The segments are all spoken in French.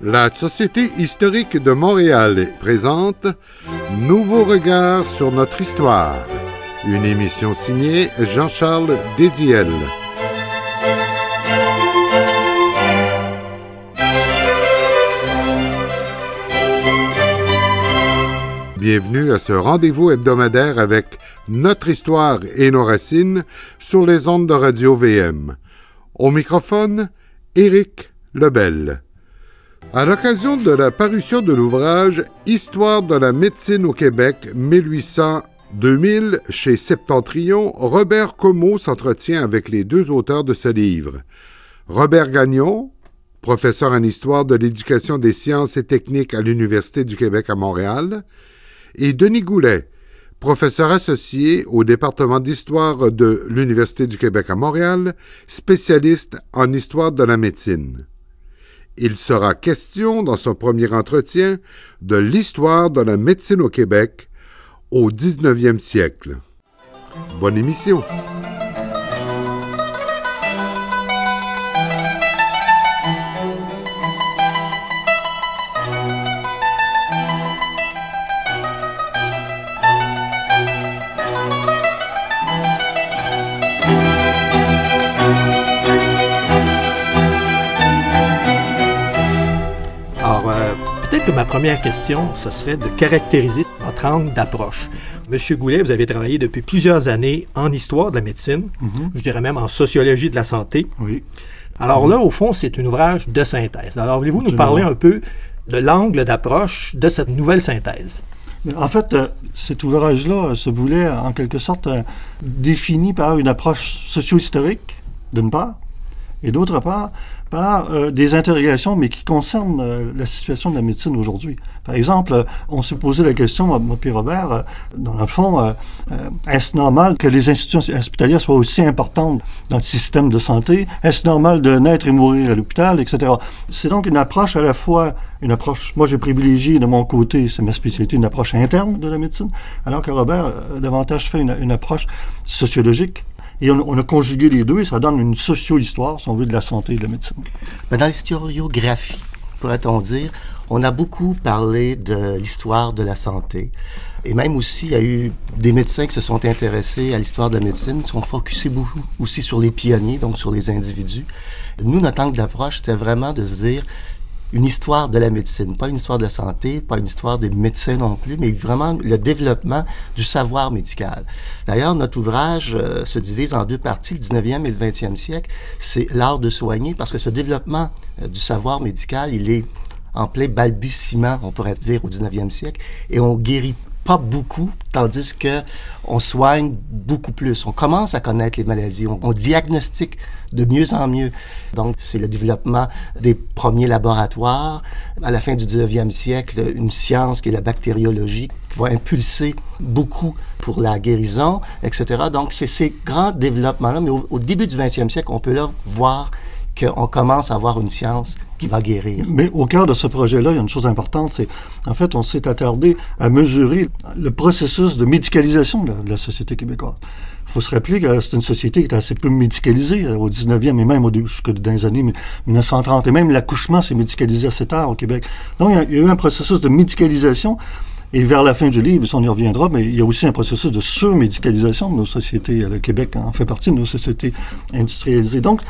La Société historique de Montréal présente Nouveau regard sur notre histoire. Une émission signée Jean-Charles Désiel. Bienvenue à ce rendez-vous hebdomadaire avec notre histoire et nos racines sur les ondes de Radio VM. Au microphone, Éric Lebel. À l'occasion de la parution de l'ouvrage Histoire de la médecine au Québec 1800-2000 chez Septentrion, Robert Comeau s'entretient avec les deux auteurs de ce livre. Robert Gagnon, professeur en histoire de l'éducation des sciences et techniques à l'Université du Québec à Montréal, et Denis Goulet, professeur associé au département d'histoire de l'Université du Québec à Montréal, spécialiste en histoire de la médecine. Il sera question dans son premier entretien de l'histoire de la médecine au Québec au 19e siècle. Bonne émission. Ma première question, ce serait de caractériser votre angle d'approche. Monsieur Goulet, vous avez travaillé depuis plusieurs années en histoire de la médecine, Mhm. je dirais même en sociologie de la santé. Oui. Alors là, au fond, c'est un ouvrage de synthèse. Alors, voulez-vous nous parler un peu de l'angle d'approche de cette nouvelle synthèse? En fait, euh, cet ouvrage-là euh, se voulait, euh, en quelque sorte, euh, défini par une approche socio-historique, d'une part, et d'autre part, par euh, des interrogations, mais qui concernent euh, la situation de la médecine aujourd'hui. Par exemple, euh, on s'est posé la question, moi, puis Robert, euh, dans le fond, euh, euh, est-ce normal que les institutions hospitalières soient aussi importantes dans le système de santé? Est-ce normal de naître et mourir à l'hôpital, etc.? C'est donc une approche à la fois, une approche, moi j'ai privilégié de mon côté, c'est ma spécialité, une approche interne de la médecine, alors que Robert davantage fait une, une approche sociologique. Et on, a conjugué les deux et ça donne une socio-histoire, si on veut, de la santé et de la médecine. Mais dans l'historiographie, pourrait-on dire, on a beaucoup parlé de l'histoire de la santé. Et même aussi, il y a eu des médecins qui se sont intéressés à l'histoire de la médecine, qui sont focusés beaucoup aussi sur les pionniers, donc sur les individus. Nous, notre angle d'approche, c'était vraiment de se dire une histoire de la médecine, pas une histoire de la santé, pas une histoire des médecins non plus, mais vraiment le développement du savoir médical. D'ailleurs, notre ouvrage euh, se divise en deux parties, le 19e et le 20e siècle. C'est l'art de soigner, parce que ce développement euh, du savoir médical, il est en plein balbutiement, on pourrait dire, au 19e siècle, et on guérit pas beaucoup, tandis que on soigne beaucoup plus. On commence à connaître les maladies, on, diagnostique de mieux en mieux. Donc, c'est le développement des premiers laboratoires. À la fin du 19e siècle, une science qui est la bactériologie, qui va impulser beaucoup pour la guérison, etc. Donc, c'est ces grands développements-là. Mais au, au début du 20e siècle, on peut là voir qu'on commence à avoir une science qui va guérir. Mais au cœur de ce projet-là, il y a une chose importante, c'est en fait, on s'est attardé à mesurer le processus de médicalisation de la, société québécoise. Il faut se rappeler que c'est une société qui était assez peu médicalisée euh, au 19e et même au jusque dans années 1930. Et même l'accouchement s'est médicalisé assez tard au Québec. Donc, il y, a, il y a eu un processus de médicalisation. Et vers la fin du livre, on y reviendra, mais il y a aussi un processus de surmédicalisation de nos sociétés. Le Québec en fait partie de nos sociétés industrialisées. Donc,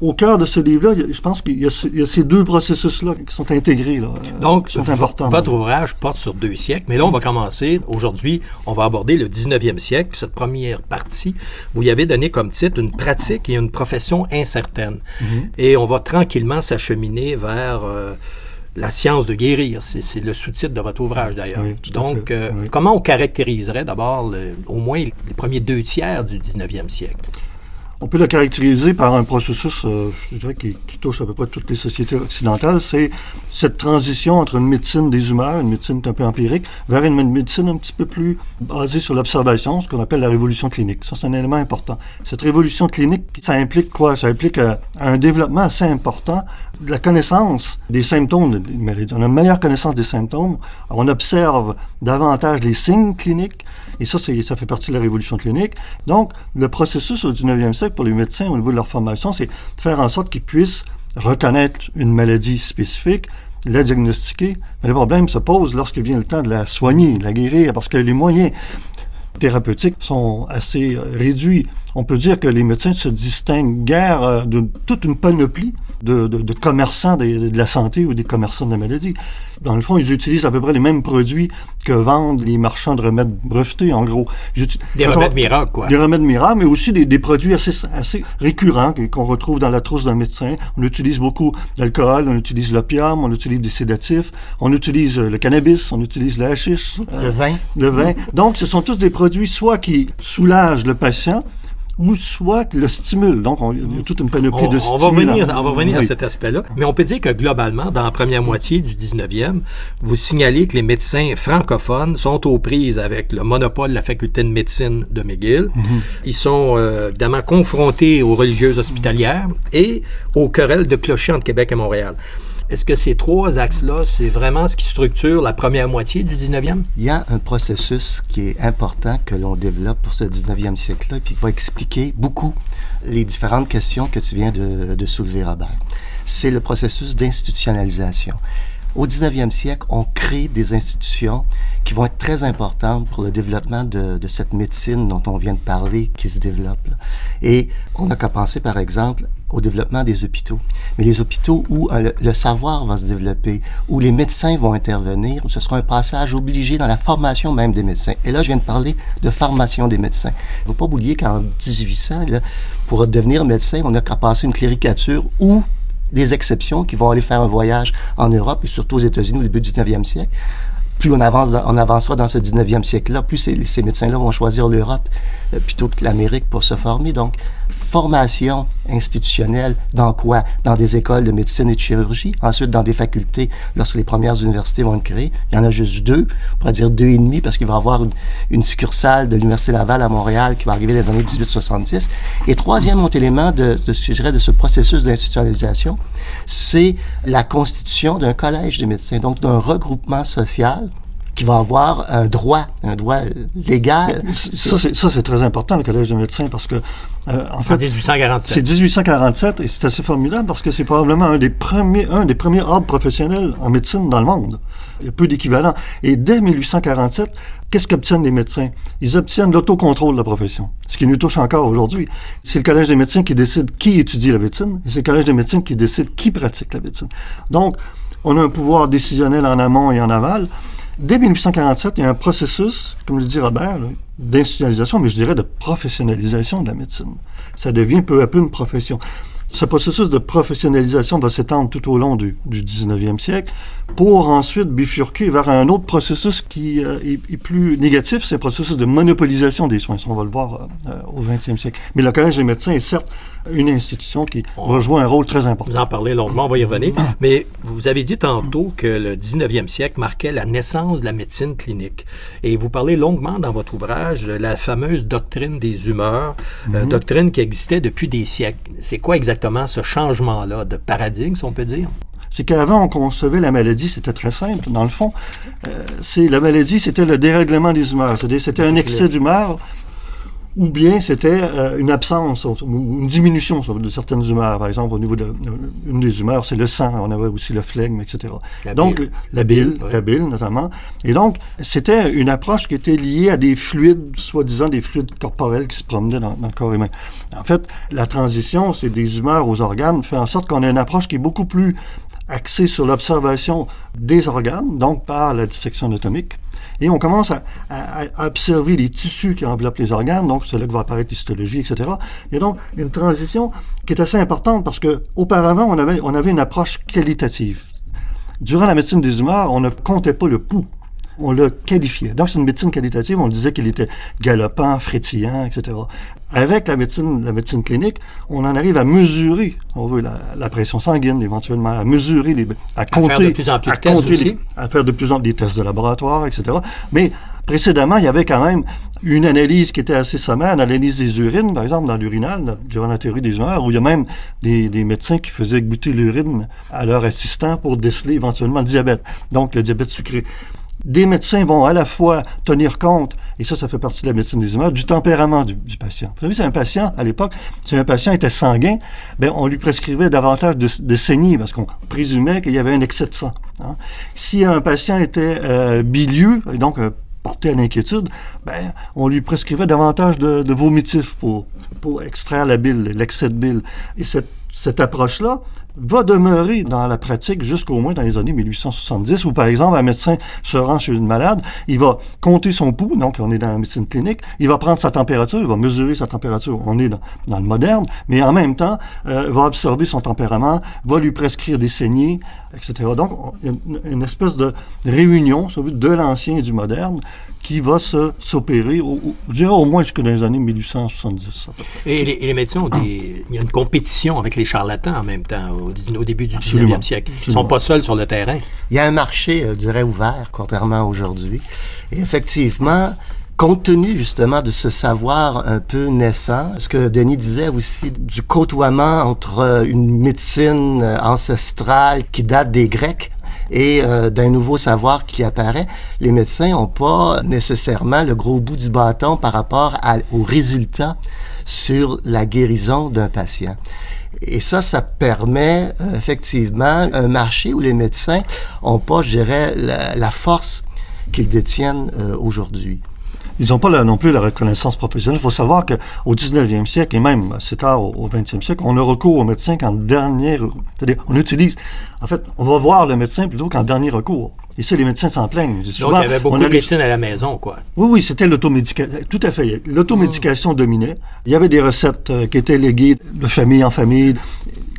au cœur de ce livre-là, je pense qu'il y, y, a ces deux processus-là qui sont intégrés. Là, Donc, sont importants. votre ouvrage porte sur deux siècles, mais là, on va commencer. Aujourd'hui, on va aborder le 19e siècle. Cette première partie, vous y avez donné comme titre une pratique et une profession incertaine. Mhm. Mm -hmm. Et on va tranquillement s'acheminer vers... Euh, la science de guérir, c'est le sous-titre de votre ouvrage d'ailleurs. Oui, Donc, euh, oui. comment on caractériserait d'abord au moins les premiers deux tiers du 19e siècle? On peut le caractériser par un processus, euh, je dirais, qui, qui, touche à peu près toutes les sociétés occidentales. C'est cette transition entre une médecine des humeurs, une médecine un peu empirique, vers une médecine un petit peu plus basée sur l'observation, ce qu'on appelle la révolution clinique. Ça, c'est un élément important. Cette révolution clinique, ça implique quoi? Ça implique euh, un développement assez important de la connaissance des symptômes des maladies. On a une meilleure connaissance des symptômes. On observe davantage les signes cliniques. Et ça, ça fait partie de la révolution clinique. Donc, le processus au 19e siècle pour les médecins au niveau de leur formation, c'est de faire en sorte qu'ils puissent reconnaître une maladie spécifique, la diagnostiquer, mais le problème se pose lorsque vient le temps de la soigner, de la guérir, parce que les moyens thérapeutiques sont assez euh, réduits. On peut dire que les médecins se distinguent guère euh, de toute une panoplie de, de, de commerçants de, de, la santé ou des commerçants de la maladie. Dans le fond, ils utilisent à peu près les mêmes produits que vendent les marchands de remèdes brevetés, en gros. Des remèdes miracles, quoi. Des remèdes miracles, mais aussi des, des produits assez, assez récurrents qu'on retrouve dans la trousse d'un médecin. On utilise beaucoup d'alcool, on utilise l'opium, on utilise des sédatifs, on utilise euh, le cannabis, on utilise le hashish. Le vin. Le vin. Donc, ce sont tous des produits soit qui soulagent le patient, ou soit le stimule. Donc, on, il y a toute une panoplie on, de on stimulants. va revenir, on va revenir Oui. à cet aspect-là. Mais on peut dire que globalement, dans la première moitié du 19e, vous signalez que les médecins francophones sont aux prises avec le monopole de la faculté de médecine de McGill. Ils sont euh, évidemment confrontés aux religieuses hospitalières et aux querelles de clochers entre Québec et Montréal. Est-ce que ces trois axes-là, c'est vraiment ce qui structure la première moitié du 19e? Il y a un processus qui est important que l'on développe pour ce 19e siècle-là, puis qui va expliquer beaucoup les différentes questions que tu viens de, soulever, Robert. C'est le processus d'institutionnalisation. Au 19e siècle, on crée des institutions qui vont être très importantes pour le développement de, cette médecine dont on vient de parler, qui se développe. Et on n'a qu'à penser, par exemple, au développement des hôpitaux. Mais les hôpitaux où euh, le, savoir va se développer, où les médecins vont intervenir, où ce sera un passage obligé dans la formation même des médecins. Et là, je viens de parler de formation des médecins. Il ne faut pas oublier qu'en 1800, là, pour devenir médecin, on n'a qu'à passer une cléricature ou des exceptions qui vont aller faire un voyage en Europe et surtout aux États-Unis au début du 19e siècle. Plus on, avance on avancera dans ce 19e siècle-là, plus ces, médecins-là vont choisir l'Europe plutôt que l'Amérique pour se former. Donc, formation institutionnelle dans quoi? Dans des écoles de médecine et de chirurgie, ensuite dans des facultés lorsque les premières universités vont être créées. Il y en a juste deux, on pourrait dire deux et demi parce qu'il va y avoir une, succursale de l'Université Laval à Montréal qui va arriver dans les années 1866. Et troisième autre élément de ce processus d'institutionnalisation, c'est la constitution d'un collège de médecins, donc d'un regroupement social qui va avoir un droit, un droit légal. Ça, c'est, ça, c'est très important, le Collège de médecins, parce que, euh, en En fait, 1847. c'est 1847 et c'est assez formidable parce que c'est probablement un des premiers, un des premiers ordres professionnels en médecine dans le monde. Il y a peu d'équivalents. Et dès 1847, qu'est-ce qu'obtiennent les médecins? Ils obtiennent l'autocontrôle de la profession. Ce qui nous touche encore aujourd'hui. C'est le Collège des médecins qui décide qui étudie la médecine et c'est le Collège des médecins qui décide qui pratique la médecine. Donc, on a un pouvoir décisionnel en amont et en aval. Dès 1847, il y a un processus, comme le dit Robert, d'institutionnalisation, mais je dirais de professionnalisation de la médecine. Ça devient peu à peu une profession. Ce processus de professionnalisation va s'étendre tout au long du, du 19e siècle pour ensuite bifurquer vers un autre processus qui euh, est, est plus négatif, c'est le processus de monopolisation des soins. On va le voir euh, au 20e siècle. Mais le Collège des médecins est certes une institution qui jouer un rôle très Vous important. en parlez longuement, on va y revenir. Mais vous avez dit tantôt que le 19e siècle marquait la naissance de la médecine clinique. Et vous parlez longuement dans votre ouvrage de la fameuse doctrine des humeurs, euh, doctrine qui existait depuis des siècles. C'est quoi exactement ce changement-là de paradigme, si on peut dire? C'est qu'avant on concevait la maladie, c'était très simple. Dans le fond, euh, c'est la maladie, c'était le dérèglement des humeurs. C'est-à-dire, c'était un excès d'humeur, ou bien c'était euh, une absence ou une diminution de certaines humeurs. Par exemple, au niveau de euh, une des humeurs, c'est le sang. On avait aussi le flegme, etc. La donc bile. la bile, la bile notamment. Et donc, c'était une approche qui était liée à des fluides, soi-disant des fluides corporels qui se promenaient dans, dans le corps humain. En fait, la transition, c'est des humeurs aux organes, fait en sorte qu'on a une approche qui est beaucoup plus axée sur l'observation des organes, donc par la dissection anatomique. Et on commence à, observer les tissus qui enveloppent les organes, donc c'est là que va apparaître l'histologie, etc. A donc une transition qui est assez importante parce que auparavant, on avait, on avait une approche qualitative. Durant la médecine des humeurs, on ne comptait pas le pouls. On le qualifiait. Donc, c'est une médecine qualitative. On disait qu'il était galopant, frétillant, etc. Avec la médecine, la médecine clinique, on en arrive à mesurer, on veut, la, la pression sanguine, éventuellement, à mesurer les, à faire compter, de plus en plus à de tests compter aussi. les- à faire de plus en plus des tests de laboratoire, etc. Mais précédemment, il y avait quand même une analyse qui était assez sommaire, l'analyse des urines, par exemple, dans l'urinal, durant la théorie des humeurs, où il y a même des, des médecins qui faisaient goûter l'urine à leur assistant pour déceler éventuellement le diabète, donc le diabète sucré. Des médecins vont à la fois tenir compte, et ça, ça fait partie de la médecine des humeurs, du tempérament du, patient. Vous savez, c'est un patient, à l'époque, si un patient était sanguin, ben, on lui prescrivait davantage de, de parce qu'on présumait qu'il y avait un excès de sang. Hein. Si un patient était euh, bilieux, et donc euh, porté à l'inquiétude, ben, on lui prescrivait davantage de, de vomitifs pour, pour extraire la bile, l'excès de bile. Et cette cette approche-là va demeurer dans la pratique jusqu'au moins dans les années 1870, où par exemple un médecin se rend chez une malade, il va compter son pouls, donc on est dans la médecine clinique, il va prendre sa température, il va mesurer sa température, on est dans, le moderne, mais en même temps euh, va observer son tempérament, va lui prescrire des saignées, etc. Donc a une, une espèce de réunion de l'ancien et du moderne qui va s'opérer, je dirais au moins jusque dans les années 1870. Et les, et les médecins ont des, il y a une compétition avec les charlatans en même temps au, au début du Absolument. 19e siècle. Ils ne sont pas seuls sur le terrain. Il y a un marché, euh, je dirais, ouvert, contrairement à aujourd'hui. Et effectivement, compte tenu justement de ce savoir un peu naissant, ce que Denis disait aussi du côtoiement entre euh, une médecine euh, ancestrale qui date des Grecs et euh, d'un nouveau savoir qui apparaît, les médecins n'ont pas nécessairement le gros bout du bâton par rapport à, aux résultats sur la guérison d'un patient. Et ça, ça permet euh, effectivement un marché où les médecins n'ont pas, je dirais, la, force qu'ils détiennent euh, aujourd'hui ils n'ont pas là, non plus la reconnaissance professionnelle. Il faut savoir qu'au 19e siècle, et même assez tard au, 20e siècle, on a recours au médecin qu'en dernier... C'est-à-dire, on utilise... En fait, on va voir le médecin plutôt qu'en dernier recours. Et ça, les médecins s'en plaignent. Souvent, Donc, il y avait beaucoup de médecine à la maison, quoi. Oui, oui, c'était l'automédication. Tout à fait. L'automédication mmh. dominait. Il y avait des recettes euh, qui étaient léguées de famille en famille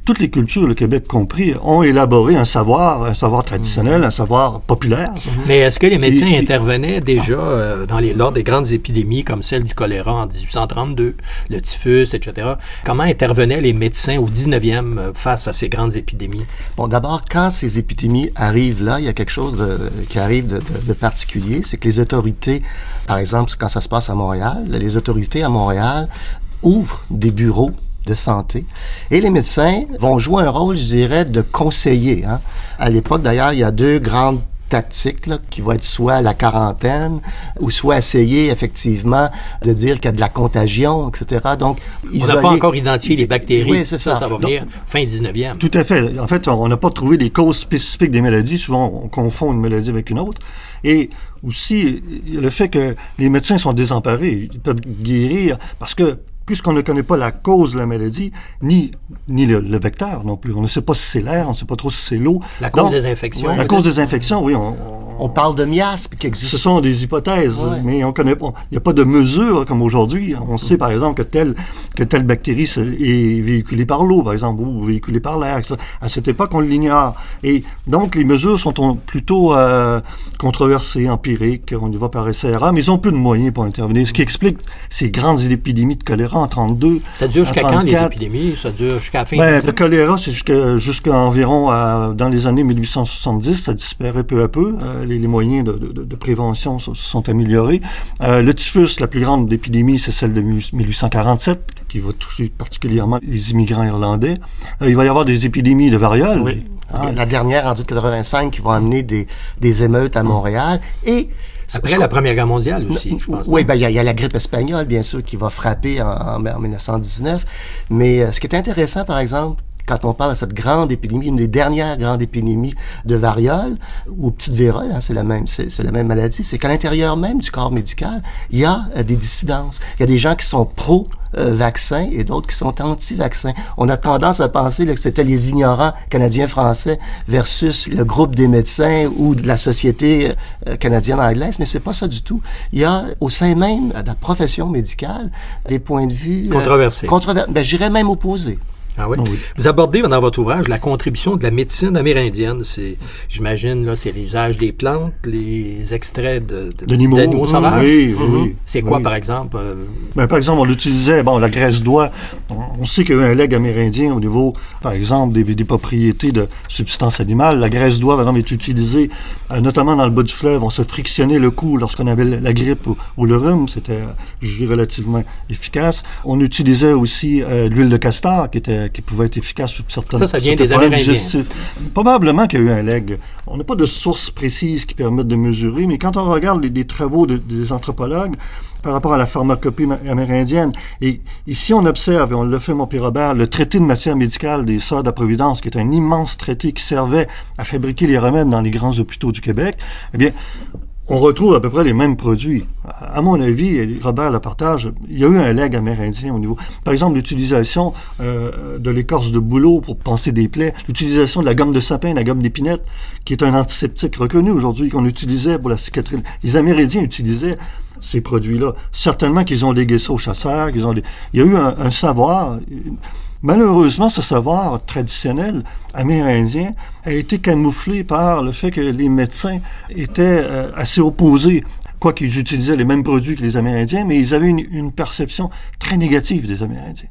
toutes les cultures, le Québec compris, ont élaboré un savoir, un savoir traditionnel, un savoir populaire. Mais est-ce que les médecins intervenaient déjà euh, dans les, lors des grandes épidémies comme celle du choléra en 1832, le typhus, etc.? Comment intervenaient les médecins au 19e euh, face à ces grandes épidémies? Bon, d'abord, quand ces épidémies arrivent là, il y a quelque chose de, qui arrive de, de, de particulier, c'est que les autorités, par exemple, quand ça se passe à Montréal, les autorités à Montréal ouvrent des bureaux de santé. Et les médecins vont jouer un rôle, je dirais, de conseiller. Hein. À l'époque, d'ailleurs, il y a deux grandes tactiques là, qui vont être soit la quarantaine ou soit essayer effectivement de dire qu'il y a de la contagion, etc. Donc, on n'a pas encore identifié les bactéries. Oui, c'est ça. ça. va venir fin 19e. Tout à fait. En fait, on n'a pas trouvé les causes spécifiques des maladies. Souvent, on confond une maladie avec une autre. Et aussi, le fait que les médecins sont désemparés, ils peuvent guérir parce que puisqu'on ne connaît pas la cause de la maladie, ni, ni le, le vecteur non plus. On ne sait pas si c'est l'air, on ne sait pas trop si c'est l'eau. La cause Donc, des infections. La cause des infections, oui. On, on, parle de miasme qui existe. Ce sont des hypothèses, ouais. mais on connaît pas. Il n'y a pas de mesure comme aujourd'hui. On sait, par exemple, que telle, que telle bactérie est véhiculée par l'eau, par exemple, ou véhiculée par l'air. À cette époque, on l'ignore. Et donc, les mesures sont plutôt euh, controversées, empiriques. On y va par SRA, mais ils ont peu de moyens pour intervenir. Ce qui explique ces grandes épidémies de choléra en 32. Ça dure jusqu'à quand, les épidémies? Ça dure jusqu'à la fin ben, Le choléra, c'est jusqu'à environ euh, dans les années 1870. Ça disparaît peu à peu. Euh, les, les, moyens de, de, de, prévention se sont améliorés. Euh, le typhus, la plus grande épidémie, c'est celle de 1847, qui va toucher particulièrement les immigrants irlandais. Euh, il va y avoir des épidémies de variole. Oui. Ah, la dernière en 1985 qui va amener des, des émeutes à Montréal. Et après la Première Guerre mondiale aussi, je pense. Oui, ben il y, y, a la grippe espagnole, bien sûr, qui va frapper en, en, en 1919. Mais euh, ce qui est intéressant, par exemple, quand on parle de cette grande épidémie, une des dernières grandes épidémies de variole ou petite vérole, hein, c'est la même, c'est la même maladie, c'est qu'à l'intérieur même du corps médical, il y a euh, des dissidences. Il y a des gens qui sont pro vaccins et d'autres qui sont anti-vaccins. On a tendance à penser là, que c'était les ignorants canadiens-français versus le groupe des médecins ou de la société euh, canadienne-anglaise, mais c'est pas ça du tout. Il y a au sein même de la profession médicale des points de vue controversés. Euh, controversés. Ben, j'irais même opposés. Ah oui? oui? Vous abordez dans votre ouvrage la contribution de la médecine amérindienne. C'est, j'imagine, là, c'est l'usage des plantes, les extraits de, de, d'animaux, d'animaux sauvages. Oui, oui, oui. C'est quoi, par exemple? Euh... Ben, par exemple, on utilisait, bon, la graisse d'oie. On sait qu'il y a un leg amérindien au niveau, par exemple, des, des propriétés de substances animales. La graisse d'oie, par exemple, est utilisée, euh, notamment dans le bas du fleuve. On se frictionnait le cou lorsqu'on avait la grippe ou, ou le rhume. C'était, jugé relativement efficace. On utilisait aussi euh, l'huile de castor, qui était qui pouvait être efficace sur certaines Ça, ça vient des Amérindiens. Probablement qu'il y a eu un leg. On n'a pas de sources précises qui permettent de mesurer, mais quand on regarde les, les travaux de, des anthropologues, par rapport à la pharmacopée amérindienne. Et ici, on observe, et on l'a fait, mon père Robert, le traité de matière médicale des Sœurs de la Providence, qui est un immense traité qui servait à fabriquer les remèdes dans les grands hôpitaux du Québec. Eh bien, on retrouve à peu près les mêmes produits. À mon avis, Robert le partage, il y a eu un leg amérindien au niveau. Par exemple, l'utilisation euh, de l'écorce de bouleau pour penser des plaies, l'utilisation de la gomme de sapin, la gomme d'épinette, qui est un antiseptique reconnu aujourd'hui, qu'on utilisait pour la cicatrice. Les Amérindiens utilisaient ces produits-là. Certainement qu'ils ont légué ça aux chasseurs, qu'ils ont... Il y a eu un savoir Malheureusement, ce savoir traditionnel amérindien a été camouflé par le fait que les médecins étaient euh, assez opposés, quoiqu'ils utilisaient les mêmes produits que les Amérindiens, mais ils avaient une, une perception très négative des Amérindiens.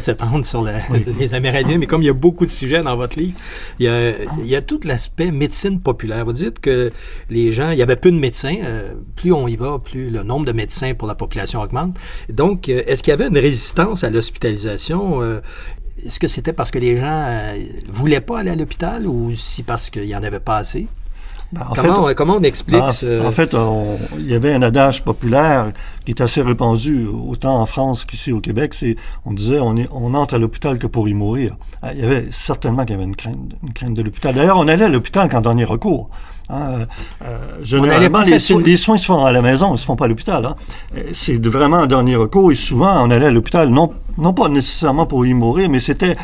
Pourrait s'étendre sur les Amérindiens, mais comme il y a beaucoup de sujets dans votre livre, il y a, tout l'aspect médecine populaire. Vous dites que les gens, il y avait peu de médecins. Euh, plus on y va, plus le nombre de médecins pour la population augmente. Donc, euh, est-ce qu'il y avait une résistance à l'hospitalisation? Euh, est-ce que c'était parce que les gens voulaient pas aller à l'hôpital ou si parce qu'il y en avait pas assez? Ben, comment, fait, comment, on explique en, en fait, il y avait un adage populaire qui est assez répandu autant en France qu'ici au Québec. C'est, on disait, on, est, on entre à l'hôpital que pour y mourir. Ah, il y avait certainement qu'il y avait une crainte, une crainte de l'hôpital. D'ailleurs, on allait à l'hôpital qu'en dernier recours. Hein. Euh, généralement, les, les, soins se font à la maison, ils se font pas à l'hôpital. Hein. C'est vraiment un dernier recours et souvent, on allait à l'hôpital, non, non pas nécessairement pour y mourir, mais c'était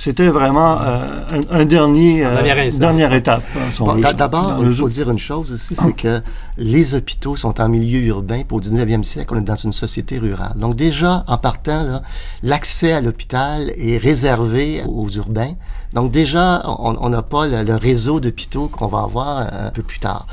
c'était vraiment euh, un, dernier, euh, dernière étape. Hein, d'abord, il faut dire une chose aussi, c'est que les hôpitaux sont en milieu urbain. Pour le 19e siècle, on est dans une société rurale. Donc déjà, en partant, l'accès à l'hôpital est réservé aux urbains. Donc déjà, on n'a pas le réseau d'hôpitaux qu'on va avoir un peu plus tard.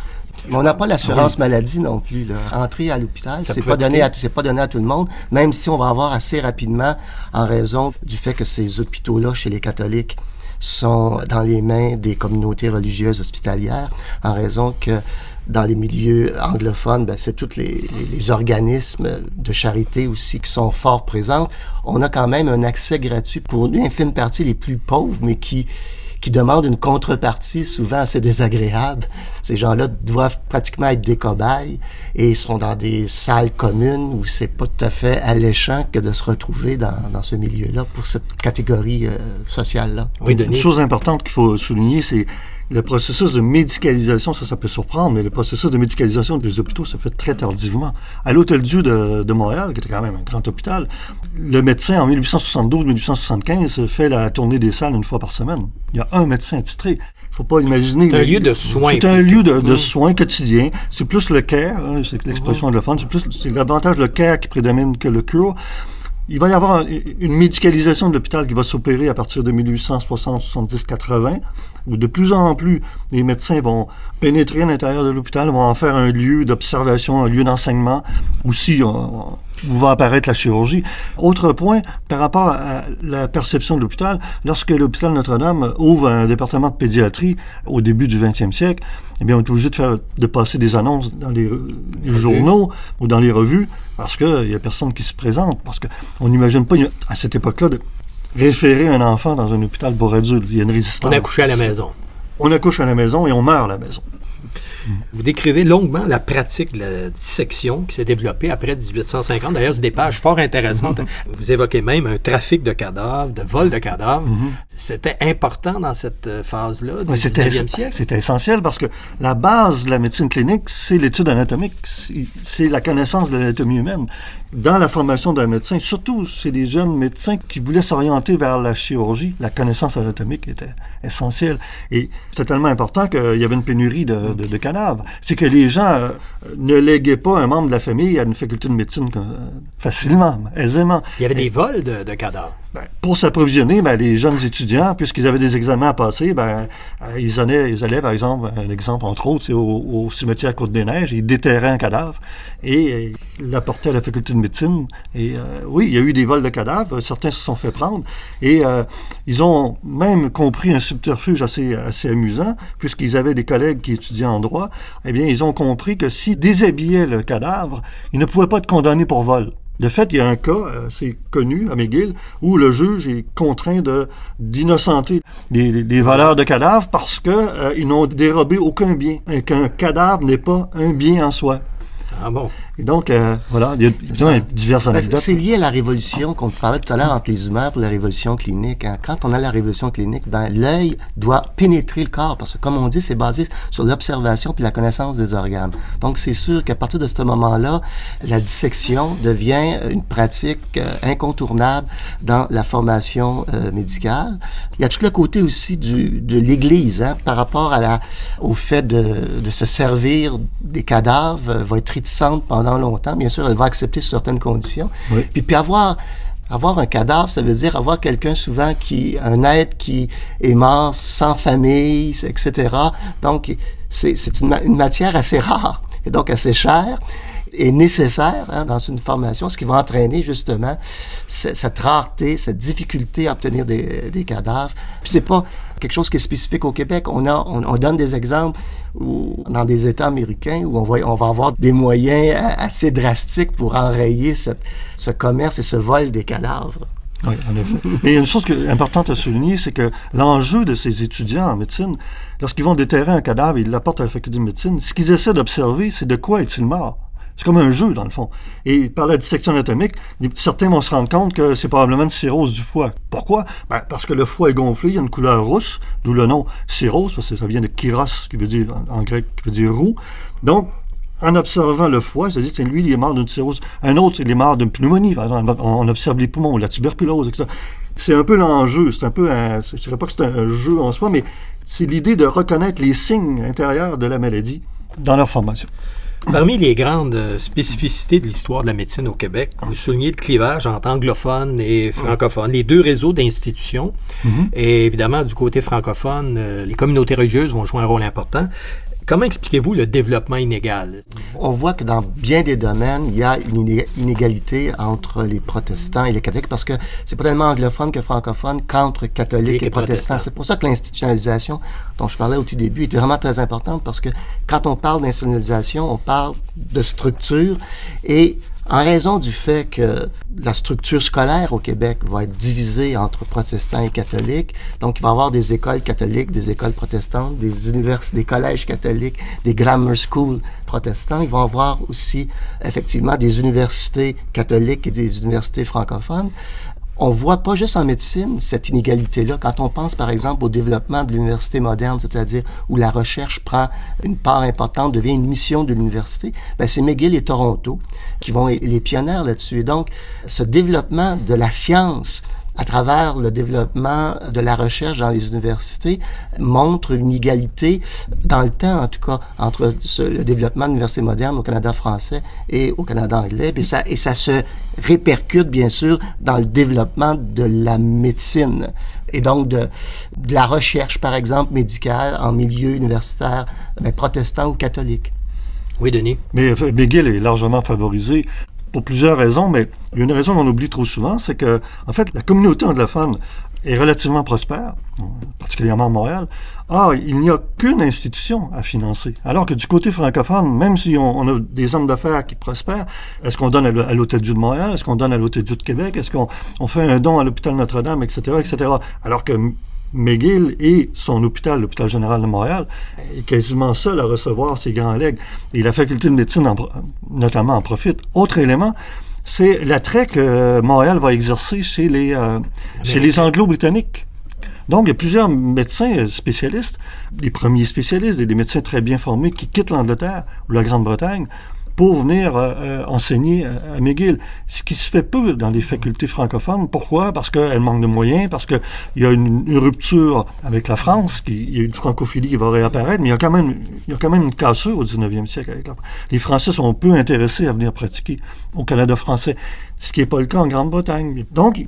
Mais on n'a pas l'assurance maladie non plus. Là. Entrer à l'hôpital, c'est pas donné à c'est pas donné à tout le monde, même si on va avoir assez rapidement en raison du fait que ces hôpitaux-là chez les catholiques sont dans les mains des communautés religieuses hospitalières, en raison que dans les milieux anglophones, ben, c'est tous les, les, organismes de charité aussi qui sont fort présents. On a quand même un accès gratuit pour une infime partie les plus pauvres, mais qui qui demandent une contrepartie souvent assez désagréable. Ces gens-là doivent pratiquement être des cobayes et ils sont dans des salles communes où c'est pas tout à fait alléchant que de se retrouver dans, dans ce milieu-là pour cette catégorie euh, sociale-là. Oui, Une chose importante qu'il faut souligner, c'est le processus de médicalisation, ça, ça peut surprendre, mais le processus de médicalisation des hôpitaux se fait très tardivement. À l'Hôtel Dieu de, de, Montréal, qui était quand même un grand hôpital, le médecin, en 1872-1875, fait la tournée des salles une fois par semaine. Il y a un médecin titré. Il faut pas imaginer... C'est un lieu de soins. C'est un lieu de, de mmh. soins quotidiens. C'est plus le care, hein, c'est l'expression mmh. anglophone, c'est plus, c'est davantage le care qui prédomine que le cure il va y avoir une médicalisation de l'hôpital qui va s'opérer à partir de 1860, 70, 80, où de plus en plus les médecins vont pénétrer à l'intérieur de l'hôpital, vont en faire un lieu d'observation, un lieu d'enseignement, aussi où va apparaître la chirurgie. Autre point, par rapport à la perception de l'hôpital, lorsque l'hôpital Notre-Dame ouvre un département de pédiatrie au début du 20e siècle, eh bien, on est obligé de, faire, de passer des annonces dans les, journaux ou dans les revues parce qu'il n'y a personne qui se présente. Parce qu'on n'imagine pas, à cette époque-là, de référer un enfant dans un hôpital pour adulte. Il y a une résistance. On accouche à la maison. On accouche à la maison et on meurt à la maison. Vous décrivez longuement la pratique de la dissection qui s'est développée après 1850. D'ailleurs, c'est des pages fort intéressantes. Vous évoquez même un trafic de cadavres, de vol de cadavres. Mm-hmm. C'était important dans cette euh, phase-là du 19e siècle? C'était essentiel parce que la base de la médecine clinique, c'est l'étude anatomique, c'est la connaissance de l'anatomie humaine. Dans la formation d'un médecin, surtout c'est les jeunes médecins qui voulaient s'orienter vers la chirurgie, la connaissance anatomique était essentielle. Et c'était tellement important qu'il y avait une pénurie de, de, de cadavres c'est que les gens euh, ne léguaient pas un membre de la famille à une faculté de médecine euh, facilement, aisément. Il y avait des vols de, cadavres. Ben, pour s'approvisionner, ben, les jeunes étudiants, puisqu'ils avaient des examens à passer, ben, euh, ils, allaient, ils par exemple, un exemple entre autres, au, cimetière Côte-des-Neiges, ils déterraient un cadavre et euh, ils l'apportaient à la faculté de médecine. Et euh, oui, il y a eu des vols de cadavres, certains se sont fait prendre, et ils ont même compris un subterfuge assez, assez amusant, puisqu'ils avaient des collègues qui étudiaient en droit, eh bien, ils ont compris que s'ils déshabillaient le cadavre, ils ne pouvaient pas être condamnés pour vol. De fait, il y a un cas assez connu à McGill où le juge est contraint d'innocenter les, valeurs de cadavres parce que euh, n'ont dérobé aucun bien, et qu'un cadavre n'est pas un bien en soi. Ah bon? Et donc, euh, voilà, il y a, a diverses anecdotes. C'est lié à la révolution qu'on parlait tout à l'heure entre les humeurs pour la révolution clinique. hein. Quand on a la révolution clinique, ben, l'œil doit pénétrer le corps parce que, comme on dit, c'est basé sur l'observation puis la connaissance des organes. Donc, c'est sûr qu'à partir de ce moment-là, la dissection devient une pratique euh, incontournable dans la formation euh, médicale. Il y a tout le côté aussi du, de l'Église hein, par rapport à la, au fait de, de se servir des cadavres, euh, va être réticente pendant longtemps. Bien sûr, elle va accepter sous certaines conditions. Oui. Puis, puis avoir avoir un cadavre, ça veut dire avoir quelqu'un souvent qui, un être qui est mort sans famille, etc. Donc, c'est c'est une, ma- une matière assez rare et donc assez chère et nécessaire hein, dans une formation, ce qui va entraîner justement ce- cette rareté, cette difficulté à obtenir des, cadavres. Puis c'est pas quelque chose qui est spécifique au Québec. On, a, on, on donne des exemples où, dans des États américains où on va, avoir des moyens assez drastiques pour enrayer ce commerce et ce vol des cadavres. Oui, en effet. A une chose importante à souligner, c'est que l'enjeu de ces étudiants en médecine, lorsqu'ils vont déterrer un cadavre et ils l'apportent à la faculté de médecine, ce qu'ils essaient d'observer, c'est de quoi est-il mort? C'est comme un jeu, dans le fond. Et par la dissection anatomique, certains vont se rendre compte que c'est probablement une cirrhose du foie. Pourquoi? Ben, parce que le foie est gonflé, il y a une couleur rousse, d'où le nom cirrhose, parce que ça vient de kyros, qui veut dire, en grec, qui veut dire roux. Donc, en observant le foie, c'est-à-dire que lui, il est mort d'une cirrhose. Un autre, il est mort d'une pneumonie. on observe les poumons, la tuberculose, etc. C'est un peu l'enjeu. C'est un peu un, je dirais pas que c'est un jeu en soi, mais c'est l'idée de reconnaître les signes intérieurs de la maladie dans leur formation. Parmi les grandes euh, spécificités de l'histoire de la médecine au Québec, vous soulignez le clivage entre anglophones et francophones, les deux réseaux d'institutions. Et évidemment, du côté francophone, euh, les communautés religieuses vont jouer un rôle important. Comment expliquez-vous le développement inégal? On voit que dans bien des domaines, il y a une iné- inégalité entre les protestants et les catholiques parce que c'est pas tellement anglophone que francophone qu'entre catholiques Et et, protestants. protestants. C'est pour ça que l'institutionnalisation dont je parlais au tout début est vraiment très importante parce que quand on parle d'institutionnalisation, on parle de structure et en raison du fait que la structure scolaire au Québec va être divisée entre protestants et catholiques, donc il va y avoir des écoles catholiques, des écoles protestantes, des universités, des collèges catholiques, des grammar schools protestants. Il va y avoir aussi effectivement des universités catholiques et des universités francophones. On voit pas juste en médecine cette inégalité-là. Quand on pense, par exemple, au développement de l'université moderne, c'est-à-dire où la recherche prend une part importante, devient une mission de l'université, ben c'est McGill et Toronto qui vont les pionnières là-dessus. Et donc, ce développement de la science à travers le développement de la recherche dans les universités montre une égalité dans le temps, en tout cas, entre ce- le développement de l'université moderne au Canada français et au Canada anglais. Et ça, et ça se répercute, bien sûr, dans le développement de la médecine et donc de, de la recherche, par exemple, médicale en milieu universitaire ben, protestant ou catholique. Oui, Denis. Mais euh, McGill est largement favorisé pour plusieurs raisons, mais il y a une raison qu'on oublie trop souvent, c'est que, en fait, la communauté anglophone est relativement prospère, particulièrement à Montréal. Or, il n'y a qu'une institution à financer. Alors que du côté francophone, même si on, a des hommes d'affaires qui prospèrent, est-ce qu'on donne à l'H- à l'Hôtel-Dieu de Montréal? Est-ce qu'on donne à l'Hôtel-Dieu de Québec? Est-ce qu'on on fait un don à l'hôpital Notre-Dame, etc., etc.? Alors que McGill et son hôpital, l'hôpital général de Montréal, est quasiment seul à recevoir ces grands legs. Et la faculté de médecine, en notamment, en profite. Autre élément, c'est l'attrait que Montréal va exercer chez les, euh, chez les anglo-britanniques. Donc, il y a plusieurs médecins euh, spécialistes, les premiers spécialistes et des médecins très bien formés qui quittent l'Angleterre ou la Grande-Bretagne pour venir euh, euh, enseigner à, McGill. Ce qui se fait peu dans les facultés francophones. Pourquoi? Parce qu'elles manquent de moyens, parce qu'il y a une, rupture avec la France, il y a une francophilie qui va réapparaître, mais il y a quand même, il y a quand même une cassure au 19e siècle. Avec la, les Français sont peu intéressés à venir pratiquer au Canada français, ce qui n'est pas le cas en Grande-Bretagne. Donc,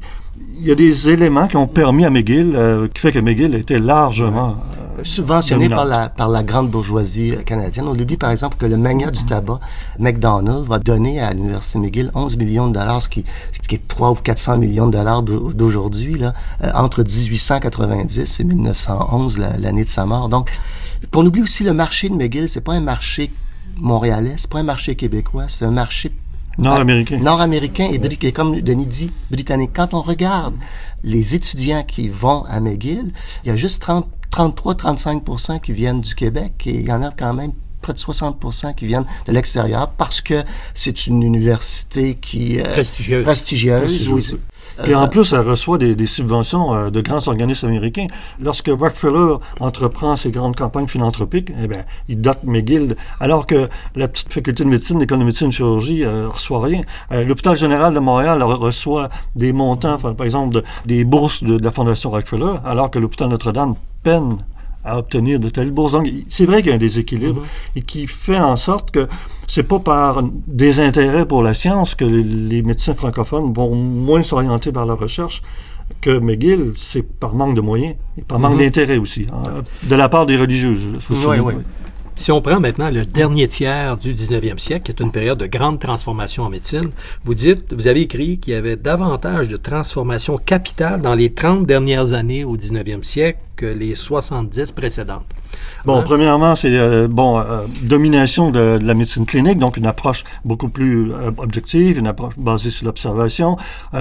il y a des éléments qui ont permis à McGill, euh, qui fait que McGill était largement euh, subventionné par la, par la grande bourgeoisie euh, canadienne. On oublie par exemple que le magnat du tabac, McDonald's, va donner à l'Université McGill 11 millions de dollars, ce qui, ce qui est 3 ou 400 millions de dollars d'aujourd'hui, là, entre 1890 et 1911, l'année de sa mort. Donc, on oublie aussi le marché de McGill, c'est pas un marché montréalais, c'est pas un marché québécois, c'est un marché Nord-américain. Nord-américain et, comme Denis dit, britannique. Quand on regarde les étudiants qui vont à McGill, il y a juste 33-35% qui viennent du Québec et il y en a quand même près de 60% qui viennent de l'extérieur parce que c'est une université qui... Euh, prestigieuse. Prestigieuse, et en plus, elle reçoit des, subventions euh, de grands organismes américains. Lorsque Rockefeller entreprend ses grandes campagnes philanthropiques, eh bien, il dote McGill, alors que la petite faculté de médecine, l'école de médecine, chirurgie, ne euh, reçoit rien. Euh, L'hôpital général de Montréal reçoit des montants, par exemple, des bourses de la Fondation Rockefeller, alors que l'hôpital Notre-Dame peine à obtenir de telles bourses. Donc, c'est vrai qu'il y a un déséquilibre mm-hmm. et qui fait en sorte que c'est pas par désintérêt pour la science que les, médecins francophones vont moins s'orienter vers la recherche que McGill, c'est par manque de moyens et par manque mm-hmm. d'intérêt aussi, hein, de la part des religieuses. oui, oui. Si on prend maintenant le dernier tiers du 19e siècle, qui est une période de grande transformation en médecine, vous dites, vous avez écrit qu'il y avait davantage de transformations capitales dans les 30 dernières années au 19e siècle que les 70 précédentes. Bon, hein? premièrement, c'est euh, bon euh, domination de, la médecine clinique, donc une approche beaucoup plus euh, objective, une approche basée sur l'observation,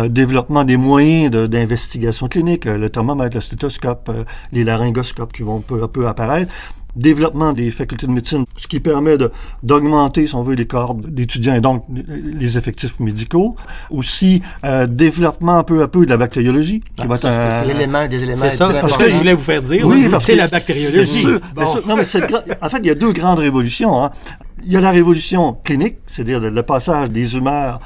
développement des moyens d'investigation clinique, le thermomètre, le stéthoscope, les laryngoscopes qui vont peu à peu apparaître développement des facultés de médecine, ce qui permet d'augmenter, si on veut, les corps d'étudiants et donc les effectifs médicaux. Aussi, euh, développement peu à peu de la bactériologie. Ah, c'est l'élément des éléments. C'est ça, c'est ça que je voulais vous faire dire. Oui, c'est la bactériologie. non, mais en fait, il y a deux grandes révolutions. Hein. Il y a la révolution clinique, c'est-à-dire le passage des humeurs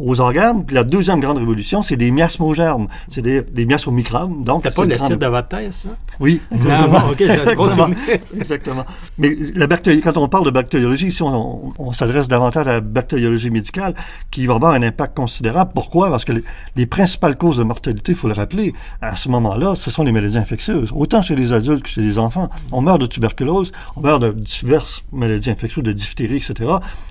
aux organes. Puis la deuxième grande révolution, c'est des miasmogermes, c'est des, des miasmomicrobes. Donc, c'est pas le titre de votre thèse, ça? Oui. Ah, OK, exactement. exactement. Mais la bactérie, quand on parle de bactériologie, ici, on, s'adresse davantage à la bactériologie médicale, qui va avoir un impact considérable. Pourquoi? Parce que les, principales causes de mortalité, il faut le rappeler, à ce moment-là, ce sont les maladies infectieuses. Autant chez les adultes que chez les enfants. On meurt de tuberculose, on meurt de diverses maladies infectieuses, de diphtérie, etc.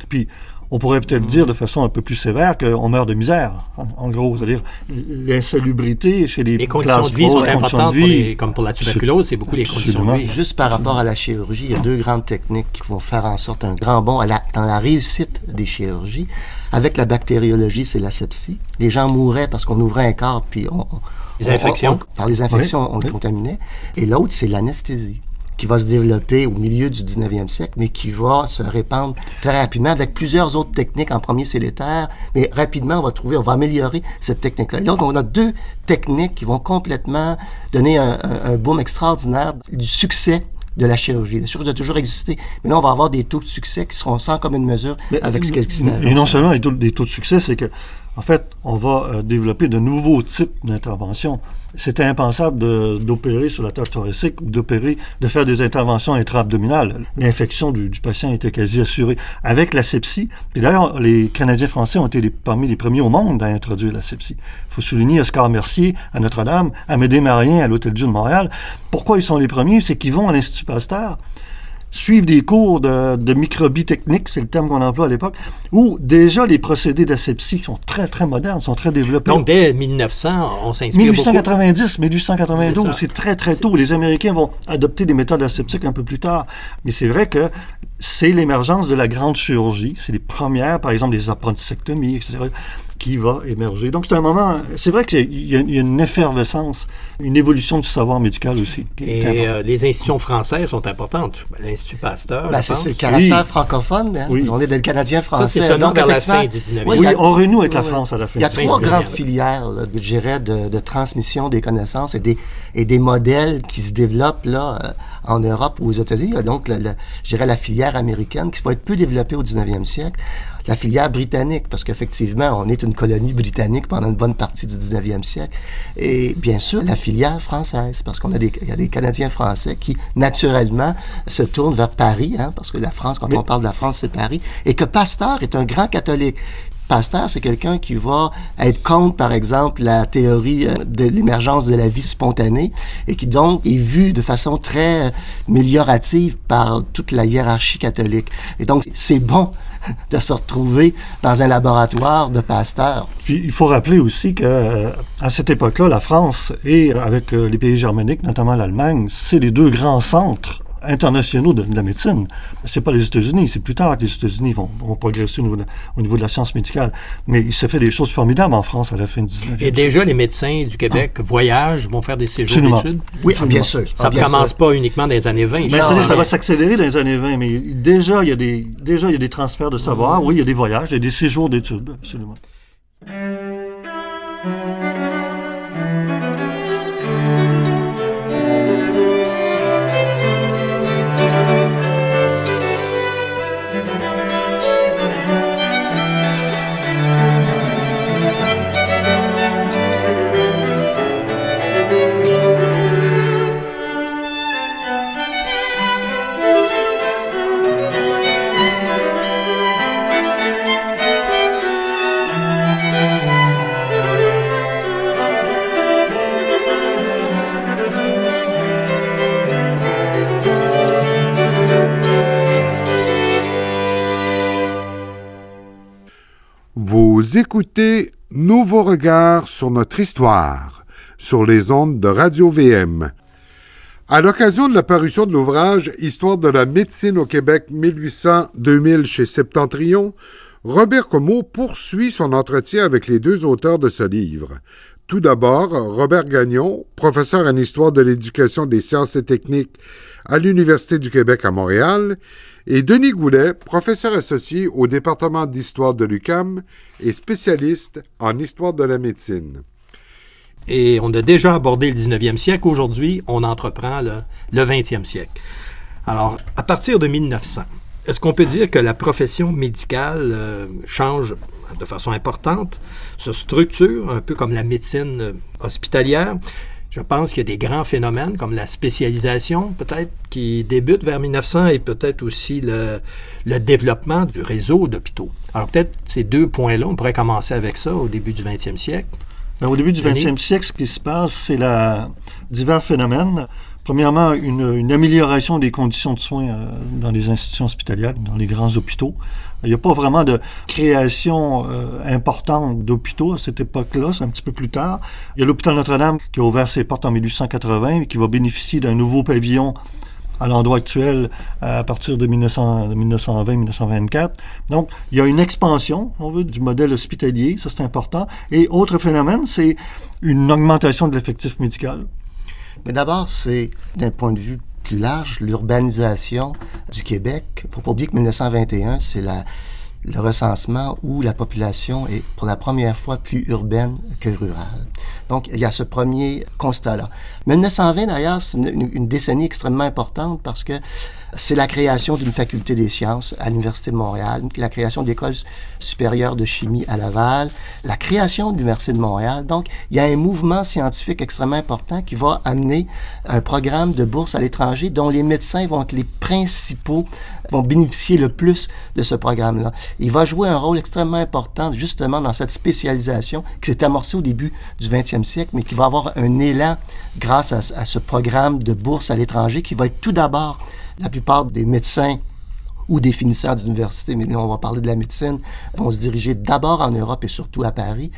Puis, on pourrait peut-être dire de façon un peu plus sévère qu'on meurt de misère, en, gros. C'est-à-dire l'insalubrité chez les Les conditions de vie sont importantes, comme pour la tuberculose, c'est beaucoup les conditions de vie. Juste par rapport à la chirurgie, il y a deux grandes techniques qui vont faire en sorte un grand bond dans la réussite des chirurgies. Avec la bactériologie, c'est l'asepsie. Les gens mouraient parce qu'on ouvrait un corps, puis on... Les infections. par les infections, on les contaminait. Et l'autre, c'est l'anesthésie qui va se développer au milieu du 19e siècle, mais qui va se répandre très rapidement avec plusieurs autres techniques. En premier, c'est l'éther, mais rapidement, on va trouver, on va améliorer cette technique-là. Donc, on a deux techniques qui vont complètement donner un, un, boom extraordinaire du succès de la chirurgie. La chirurgie a toujours existé, mais là, on va avoir des taux de succès qui seront sans commune mesure avec ce qui existe. Et non seulement des taux de succès, c'est que en fait, on va euh, développer de nouveaux types d'interventions. C'était impensable d'opérer sur la tâche thoracique d'opérer, de faire des interventions intra-abdominales. L'infection du, patient était quasi assurée. Avec la sepsie, et d'ailleurs, les Canadiens français ont été parmi les premiers au monde à introduire la sepsie. Il faut souligner Oscar Mercier à Notre-Dame, Amédée Marien à l'Hôtel Dieu de Montréal. Pourquoi ils sont les premiers? C'est qu'ils vont à l'Institut Pasteur suivre des cours de, de microbie technique, c'est le terme qu'on emploie à l'époque, où déjà les procédés d'asepsie sont très, très modernes, sont très développés. Donc, dès 1900, on s'inspire 1890, 1892, c'est très, très tôt. Les Américains vont adopter des méthodes aseptiques un peu plus tard. Mais c'est vrai que c'est l'émergence de la grande chirurgie. C'est les premières, par exemple, les appendicectomies, etc., qui va émerger. Donc, c'est un moment, c'est vrai qu'il y, y, a une effervescence, une évolution du savoir médical aussi. Et euh, les institutions françaises sont importantes. L'Institut Pasteur, ben, c'est le caractère oui. francophone. Hein? Oui. On est des Canadiens français. Ça, c'est seulement vers la fin du 19e. Oui, on renoue avec la France à la fin. Il y a trois grandes filières, là, je dirais, de, de, transmission des connaissances et des, et des modèles qui se développent là, euh, en Europe ou aux États-Unis. Donc, le, le, je dirais la filière américaine qui va être peu développée au 19e siècle la filière britannique, parce qu'effectivement, on est une colonie britannique pendant une bonne partie du 19e siècle. Et bien sûr, la filière française, parce qu'on a des, il y a des Canadiens français qui, naturellement, se tournent vers Paris, hein, parce que la France, quand Mais... on parle de la France, c'est Paris, et que Pasteur est un grand catholique. Pasteur, c'est quelqu'un qui va être contre, par exemple, la théorie de l'émergence de la vie spontanée et qui donc est vu de façon très améliorative par toute la hiérarchie catholique. Et donc, c'est bon de se retrouver dans un laboratoire de Pasteur. Puis, il faut rappeler aussi que à cette époque-là, la France et avec les pays germaniques, notamment l'Allemagne, c'est les deux grands centres internationaux de, de la médecine. C'est pas les États-Unis, c'est plus tard que les États-Unis vont, vont, progresser au niveau, de, au niveau, de, la science médicale. Mais il s'est fait des choses formidables en France à la fin du 19e Et déjà, les médecins du Québec ah. voyagent, vont faire des séjours d'études? Oui, ah, bien sûr. Ça ne commence sûr. pas uniquement dans les années 20. Mais ça, ça va s'accélérer dans les années 20, mais déjà, il y a des, déjà, il y a des transferts de savoir, mmh. oui, il y a des voyages, il y a des séjours d'études, absolument. Vous écoutez Nouveau regard sur notre histoire, sur les ondes de Radio VM. À l'occasion de la parution de l'ouvrage Histoire de la médecine au Québec 1800-2000 chez Septentrion, Robert Comeau poursuit son entretien avec les deux auteurs de ce livre. Tout d'abord, Robert Gagnon, professeur en histoire de l'éducation des sciences et techniques à l'Université du Québec à Montréal, et Denis Goulet, professeur associé au département d'histoire de l'UCAM et spécialiste en histoire de la médecine. Et on a déjà abordé le 19e siècle. Aujourd'hui, on entreprend le, le 20e siècle. Alors, à partir de 1900, est-ce qu'on peut dire que la profession médicale euh, change de façon importante, se structure un peu comme la médecine hospitalière? Je pense qu'il y a des grands phénomènes comme la spécialisation, peut-être, qui débute vers 1900 et peut-être aussi le, le développement du réseau d'hôpitaux. Alors peut-être ces deux points-là, on pourrait commencer avec ça au début du 20e siècle. Alors, au début du 20e siècle, ce qui se passe, c'est la divers phénomènes. Premièrement, une, une, amélioration des conditions de soins euh, dans les institutions hospitalières, dans les grands hôpitaux. Il n'y a pas vraiment de création euh, importante d'hôpitaux à cette époque-là, c'est un petit peu plus tard. Il y a l'hôpital Notre-Dame qui a ouvert ses portes en 1880 et qui va bénéficier d'un nouveau pavillon à l'endroit actuel à partir de 1920-1924. Donc, il y a une expansion, on veut, du modèle hospitalier, ça c'est important. Et autre phénomène, c'est une augmentation de l'effectif médical. Mais d'abord, c'est d'un point de vue plus large, l'urbanisation du Québec. Il faut pas oublier que 1921, c'est le recensement où la population est pour la première fois plus urbaine que rurale. Donc, il y a ce premier constat-là. 1920, d'ailleurs, c'est une, décennie extrêmement importante parce que c'est la création d'une faculté des sciences à l'Université de Montréal, la création d'écoles supérieures de chimie à Laval, la création de l'Université de Montréal. Donc, il y a un mouvement scientifique extrêmement important qui va amener un programme de bourse à l'étranger dont les médecins vont être les principaux, vont bénéficier le plus de ce programme-là. Il va jouer un rôle extrêmement important justement dans cette spécialisation qui s'est amorcée au début du 20e siècle, mais qui va avoir un élan grâce à, ce programme de bourse à l'étranger qui va être tout d'abord la plupart des médecins ou des finissants d'université, mais on va parler de la médecine, vont se diriger d'abord en Europe et surtout à Paris.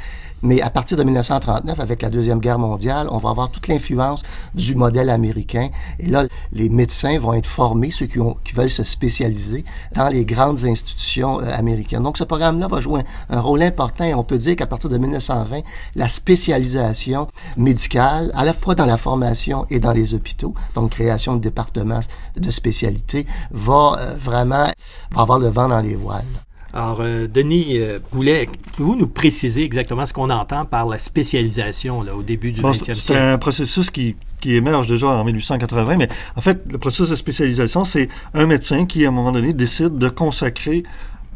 Mais à partir de 1939, avec la Deuxième Guerre mondiale, on va avoir toute l'influence du modèle américain. Et là, les médecins vont être formés, ceux qui, ont, qui veulent se spécialiser, dans les grandes institutions euh, américaines. Donc, ce programme-là va jouer un, rôle important et on peut dire qu'à partir de 1920, la spécialisation médicale, à la fois dans la formation et dans les hôpitaux, donc création de départements de spécialité, va euh, vraiment va avoir le vent dans les voiles. Alors, euh, Denis euh, pouvez-vous nous préciser exactement ce qu'on entend par la spécialisation là, au début du 20e siècle? C'est un processus qui, qui, émerge déjà en 1880, mais en fait, le processus de spécialisation, c'est un médecin qui, à un moment donné, décide de consacrer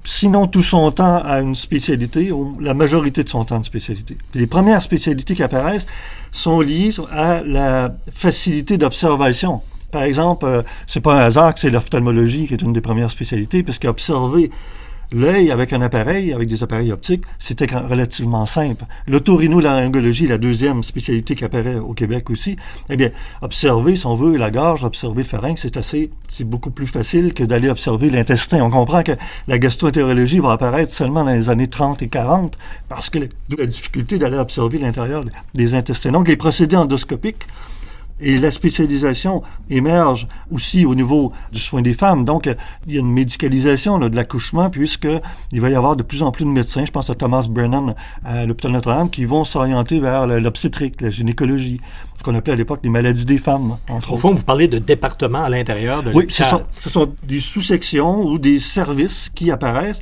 sinon tout son temps à une spécialité, ou la majorité de son temps de spécialité. les premières spécialités qui apparaissent sont liées à la facilité d'observation. Par exemple, euh, c'est pas un hasard que c'est l'ophtalmologie qui est une des premières spécialités, puisqu'observer L'œil avec un appareil, avec des appareils optiques, c'était relativement simple. L'autorhinolaryngologie, la deuxième spécialité qui apparaît au Québec aussi, eh bien, observer, si on veut, la gorge, observer le pharynx, c'est assez, c'est beaucoup plus facile que d'aller observer l'intestin. On comprend que la gastroentérologie va apparaître seulement dans les années 30 et 40 parce que la difficulté d'aller observer l'intérieur des intestins. Donc, les procédés endoscopiques et la spécialisation émerge aussi au niveau du soin des femmes. Donc, il y a une médicalisation là, de l'accouchement, puisqu'il va y avoir de plus en plus de médecins, je pense à Thomas Brennan à l'hôpital Notre-Dame, qui vont s'orienter vers l'obstétrique, la gynécologie, ce qu'on appelait à l'époque les maladies des femmes. Entre au fond, vous parlez de départements à l'intérieur de Oui, ce sont, ce sont des sous-sections ou des services qui apparaissent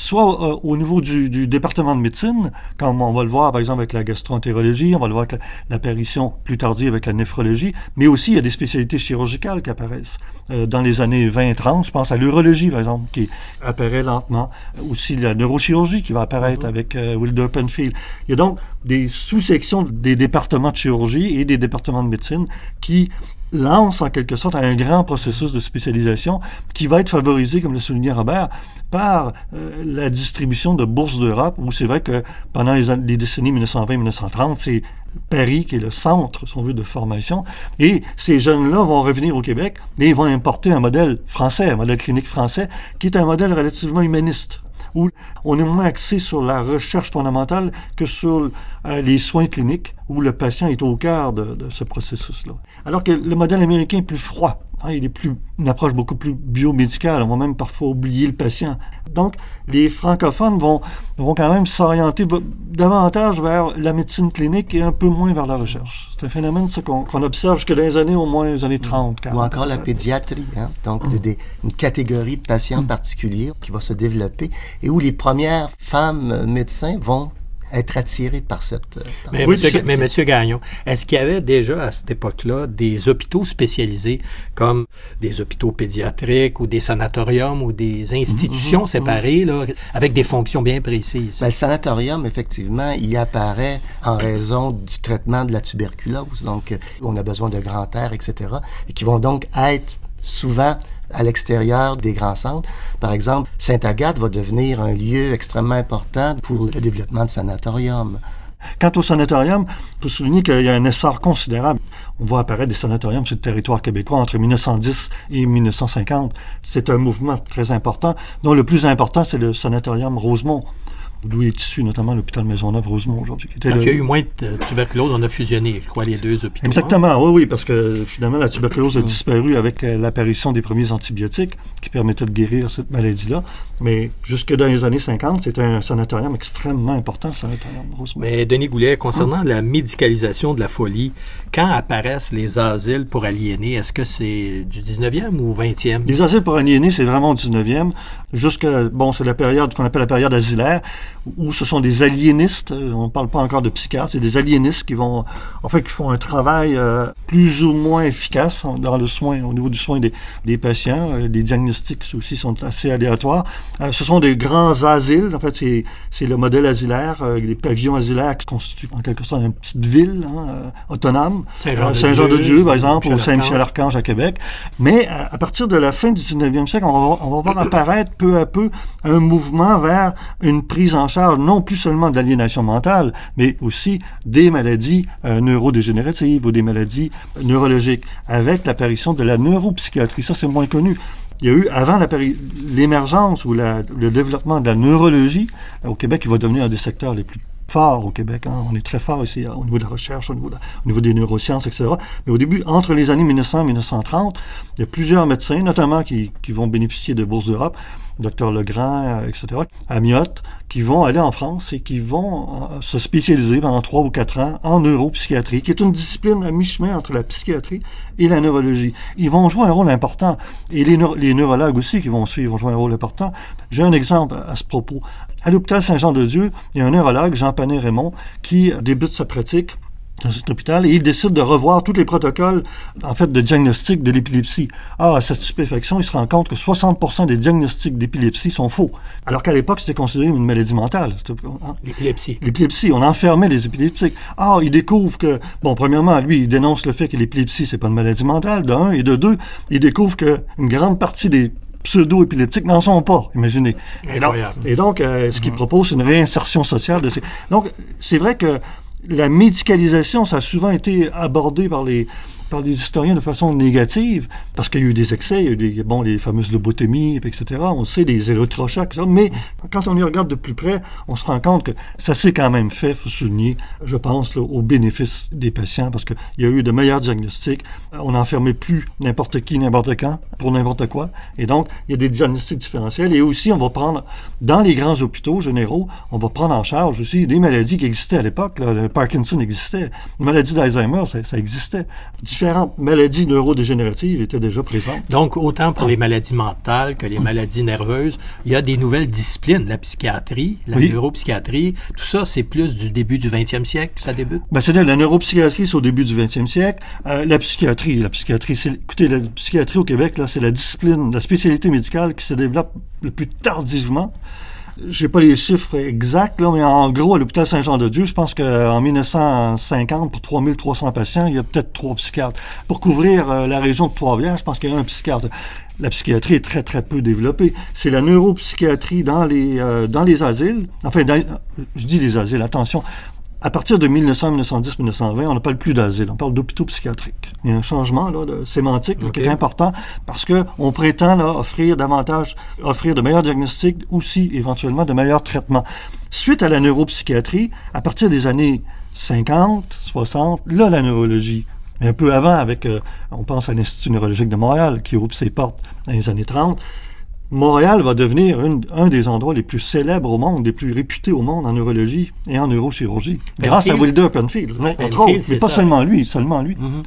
soit euh, au niveau du, du, département de médecine, comme on va le voir par exemple avec la gastroentérologie, on va le voir avec l'apparition plus tardive avec la néphrologie, mais aussi il y a des spécialités chirurgicales qui apparaissent. Euh, dans les années 20 30, je pense à l'urologie par exemple, qui apparaît lentement. Aussi la neurochirurgie qui va apparaître mm-hmm. avec euh, Wilder Penfield. Il y a donc des sous-sections des départements de chirurgie et des départements de médecine qui lance en quelque sorte un grand processus de spécialisation qui va être favorisé, comme le soulignait Robert, par euh, la distribution de bourses d'Europe, où c'est vrai que pendant les, décennies 1920-1930, c'est Paris qui est le centre, si on veut, de formation. Et ces jeunes-là vont revenir au Québec, mais ils vont importer un modèle français, un modèle clinique français, qui est un modèle relativement humaniste où on est moins axé sur la recherche fondamentale que sur euh, les soins cliniques, où le patient est au cœur de, de ce processus-là. Alors que le modèle américain est plus froid. Hein, il est plus, une approche beaucoup plus biomédicale. On va même parfois oublier le patient. Donc, les francophones vont, vont quand même s'orienter davantage vers la médecine clinique et un peu moins vers la recherche. C'est un phénomène qu'on observe jusque dans les années au moins les années 30. 40. Ou encore la pédiatrie, hein? donc des, une catégorie de patients particuliers qui va se développer et où les premières femmes médecins vont être attiré par cette... Euh, mais, monsieur, mais, monsieur, Gagnon, est-ce qu'il y avait déjà à cette époque-là des hôpitaux spécialisés comme des hôpitaux pédiatriques ou des sanatoriums ou des institutions mm-hmm. séparées là, avec des fonctions bien précises? Ben, le sanatorium, effectivement, il apparaît en raison du traitement de la tuberculose. Donc, on a besoin de grand air, etc. et qui vont donc être souvent à l'extérieur des grands centres. Par exemple, Sainte-Agathe va devenir un lieu extrêmement important pour le développement de sanatoriums. Quant au sanatorium, il faut souligner qu'il y a un essor considérable. On voit apparaître des sanatoriums sur le territoire québécois entre 1910 et 1950. C'est un mouvement très important, dont le plus important, c'est le sanatorium Rosemont, d'où est issu notamment l'hôpital Maisonneuve-Rosemont aujourd'hui. Quand il y a eu moins de tuberculose, on a fusionné, je crois, les deux hôpitaux. Exactement, oui, oui, parce que finalement, la tuberculose a disparu avec euh, l'apparition des premiers antibiotiques qui permettaient de guérir cette maladie-là. Mais jusque dans les années 50, c'était un sanatorium extrêmement important, le sanatorium Rosemont. Mais Denis Goulet, concernant la médicalisation de la folie, quand apparaissent les asiles pour aliénés, est-ce que c'est du 19e ou 20e? Les asiles pour aliénés, c'est vraiment du 19e. Jusque, bon, c'est la période qu'on appelle la période asilaire où ce sont des aliénistes, euh, on ne parle pas encore de psychiatres, c'est des aliénistes qui vont, en fait, qui font un travail euh, plus ou moins efficace dans le soin, au niveau du soin des, des patients. Euh, les diagnostics aussi sont assez aléatoires. ce sont des grands asiles, en fait, c'est, le modèle asilaire, les pavillons asilaires qui constituent en quelque sorte une petite ville hein, autonome. Saint-Jean-de-Dieu, par exemple, ou Saint-Michel-Archange à Québec. Mais à, partir de la fin du 19e siècle, on va, on va voir apparaître peu à peu un mouvement vers une prise en charge non plus seulement de l'aliénation mentale, mais aussi des maladies euh, neurodégénératives ou des maladies neurologiques, avec l'apparition de la neuropsychiatrie. Ça, c'est moins connu. il y a eu, avant l'émergence ou le développement de la neurologie, au Québec, il va devenir un des secteurs les plus fort au Québec. Hein. On est très fort ici au niveau de la recherche, au niveau, au niveau, des neurosciences, etc. Mais au début, entre les années 1900 et 1930, il y a plusieurs médecins, notamment qui, vont bénéficier de bourses d'Europe, Dr Legrand, euh, etc., Amiotte, qui vont aller en France et qui vont euh, se spécialiser pendant trois ou quatre ans en neuropsychiatrie, qui est une discipline à mi-chemin entre la psychiatrie et la neurologie. Ils vont jouer un rôle important. Et les neurologues aussi qui vont suivre vont jouer un rôle important. J'ai un exemple à ce propos. À l'hôpital Saint-Jean-de-Dieu, il y a un neurologue, Jean Panet-Raymond, qui débute sa pratique dans cet hôpital et il décide de revoir tous les protocoles en fait de diagnostic de l'épilepsie. Ah, à cette stupéfaction, il se rend compte que 60% des diagnostics d'épilepsie sont faux, alors qu'à l'époque c'était considéré une maladie mentale. Hein? L'épilepsie. L'épilepsie, on enfermait les épileptiques. Ah, il découvre que bon, premièrement, lui, il dénonce le fait que l'épilepsie c'est pas une maladie mentale, de un, et de deux, il découvre qu'une grande partie des pseudo-épileptiques n'en sont pas, imaginez. Incroyable. Et donc, euh, ce qu'il propose, c'est une réinsertion sociale de ces... Donc, c'est vrai que la médicalisation, ça a souvent été abordé par les, par les historiens de façon négative, parce qu'il y a eu des excès, il y a eu bon, les fameuses lobotomies, etc. On sait, des électrochocs, mais quand on y regarde de plus près, on se rend compte que ça s'est quand même fait, faut souligner, je pense, au bénéfice des patients, parce qu'il y a eu de meilleurs diagnostics. On n'enfermait plus n'importe qui, n'importe quand, pour n'importe quoi. Et donc, il y a des diagnostics différentiels. Et aussi, on va prendre, dans les grands hôpitaux généraux, on va prendre en charge aussi des maladies qui existaient à l'époque. Le Parkinson existait, la maladie d'Alzheimer, ça existait différentes maladies neurodégénératives étaient déjà présentes. Donc, autant pour les maladies mentales que les maladies nerveuses, il y a des nouvelles disciplines, la psychiatrie, la neuropsychiatrie. Tout ça, c'est plus du début du 20e siècle que ça débute? Ben, C'est-à-dire, la neuropsychiatrie, c'est au début du 20e siècle. Euh, la psychiatrie, la psychiatrie, c'est, écoutez, la psychiatrie au Québec, là, c'est la discipline, la spécialité médicale qui se développe le plus tardivement j'ai pas les chiffres exacts, là, mais en gros, à l'hôpital Saint-Jean-de-Dieu, je pense qu'en 1950, pour 3300 patients, il y a peut-être trois psychiatres. Pour couvrir euh, la région de Trois-Rivières, je pense qu'il y a un psychiatre. La psychiatrie est très, très peu développée. C'est la neuropsychiatrie dans les, euh, dans les asiles. Enfin, je dis les asiles, attention. À partir de 1900, 1910, 1920, on ne parle plus d'asile, on parle d'hôpitaux psychiatriques. Il y a un changement là, de sémantique qui est important parce que on prétend là, offrir davantage, offrir de meilleurs diagnostics, aussi éventuellement de meilleurs traitements. Suite à la neuropsychiatrie, à partir des années 50, 60, là, la neurologie mais un peu avant, avec, euh, on pense à l'Institut neurologique de Montréal qui ouvre ses portes dans les années 30, Montréal va devenir un des endroits les plus célèbres au monde, les plus réputés au monde en neurologie et en neurochirurgie, grâce à Wilder Penfield, mais, pas seulement lui, seulement lui. Mm-hmm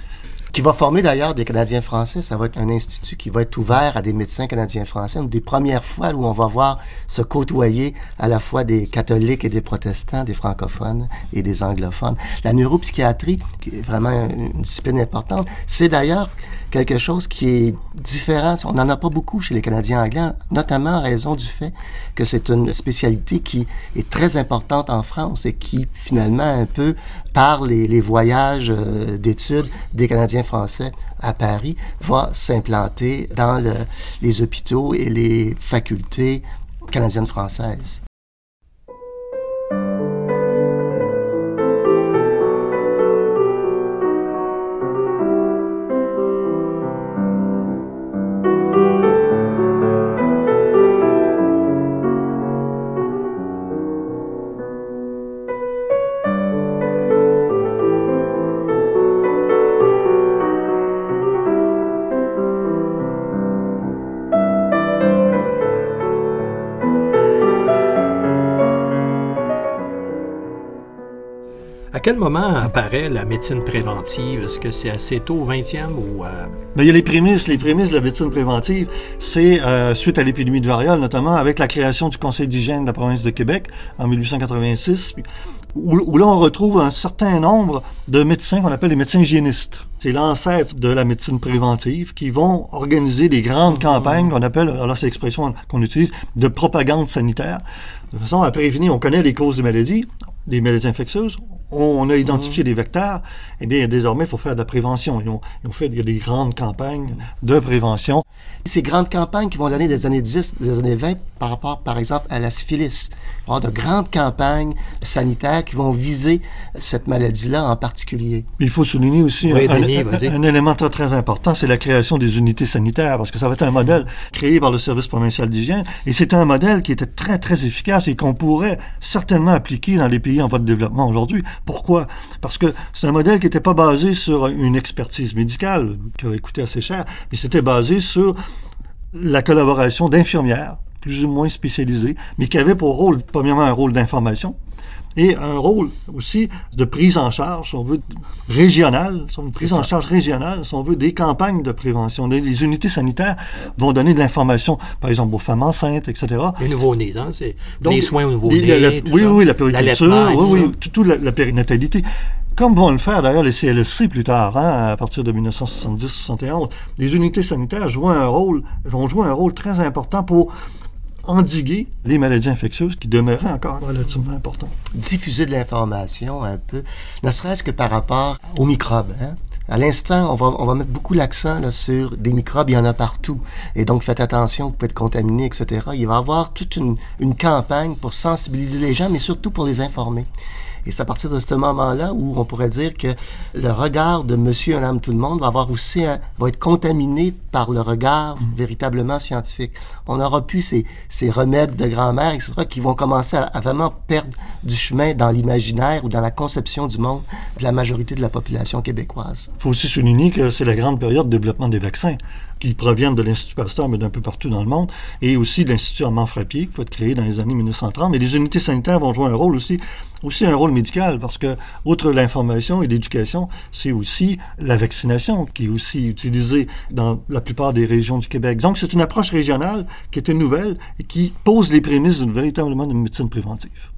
qui va former d'ailleurs des Canadiens français. Ça va être un institut qui va être ouvert à des médecins canadiens français. Une des premières fois où on va voir se côtoyer à la fois des catholiques et des protestants, des francophones et des anglophones. La neuropsychiatrie, qui est vraiment une discipline importante, c'est d'ailleurs quelque chose qui est différent. On n'en a pas beaucoup chez les Canadiens anglais, notamment en raison du fait que c'est une spécialité qui est très importante en France et qui finalement un peu par les, voyages euh, d'études des Canadiens français à Paris va s'implanter dans le, les hôpitaux et les facultés canadiennes françaises. Quel moment apparaît la médecine préventive? Est-ce que c'est assez tôt au 20e ou... Euh... Ben, il y a les prémices. Les prémices de la médecine préventive, c'est euh, suite à l'épidémie de variole, notamment avec la création du Conseil d'hygiène de la province de Québec en 1886, où, où là on retrouve un certain nombre de médecins qu'on appelle les médecins hygiénistes. C'est l'ancêtre de la médecine préventive qui vont organiser des grandes campagnes qu'on appelle, alors c'est l'expression qu'on utilise, de propagande sanitaire, de façon à prévenir. On connaît les causes des maladies, les maladies infectieuses, on a identifié des vecteurs, eh bien, désormais, il faut faire de la prévention. Ils ont, ils ont fait, il y a des grandes campagnes de prévention. Ces grandes campagnes qui vont donner des années 10, des années 20 par rapport, par exemple, à la syphilis. Il va y avoir de grandes campagnes sanitaires qui vont viser cette maladie-là en particulier. Il faut souligner aussi Oui, un, Denis, un- vas-y. un élément très, très important, c'est la création des unités sanitaires, parce que ça va être un modèle créé par le service provincial d'hygiène, et c'est un modèle qui était très, très efficace et qu'on pourrait certainement appliquer dans les pays en voie de développement aujourd'hui. Pourquoi? Parce que c'est un modèle qui n'était pas basé sur une expertise médicale, qui aurait coûté assez cher, mais c'était basé sur la collaboration d'infirmières, plus ou moins spécialisées, mais qui avaient pour rôle, premièrement, un rôle d'information, et un rôle aussi de prise en charge, si on veut, régionale, si on veut, une prise en charge régionale, si on veut, des campagnes de prévention. Les, les unités sanitaires vont donner de l'information, par exemple, aux femmes enceintes, etc. Les nouveaux-nés, hein, c'est Donc, les soins aux tout oui, ça. oui, la périculture, oui, tout oui, tout, tout la, la périnatalité. Comme vont le faire d'ailleurs les CLSC plus tard, hein, à partir de 1970-71, les unités sanitaires jouent un rôle, vont jouer un rôle très important pour endiguer les maladies infectieuses qui demeuraient encore relativement importantes. diffuser de l'information un peu, ne serait-ce que par rapport aux microbes. Hein? À l'instant, on va, on va mettre beaucoup l'accent sur des microbes, il y en a partout. Et donc, faites attention, vous pouvez être contaminé, etc. Il va y avoir toute une, une campagne pour sensibiliser les gens, mais surtout pour les informer. Et c'est à partir de ce moment-là où on pourrait dire que le regard de monsieur, madame, tout le monde va avoir aussi un- va être contaminé par le regard véritablement scientifique. On n'aura plus ces, ces remèdes de grand-mère, etc., qui vont commencer à, à vraiment perdre du chemin dans l'imaginaire ou dans la conception du monde de la majorité de la population québécoise. Il faut aussi souligner que c'est la grande période de développement des vaccins qui proviennent de l'Institut Pasteur, mais d'un peu partout dans le monde, et aussi de l'Institut Armand Frappier, qui va être créé dans les années 1930. Mais les unités sanitaires vont jouer un rôle aussi, aussi un rôle médical, parce que, outre l'information et l'éducation, c'est aussi la vaccination qui est aussi utilisée dans la plupart des régions du Québec. Donc, c'est une approche régionale qui était nouvelle et qui pose les prémices d'une véritablement d'une médecine préventive.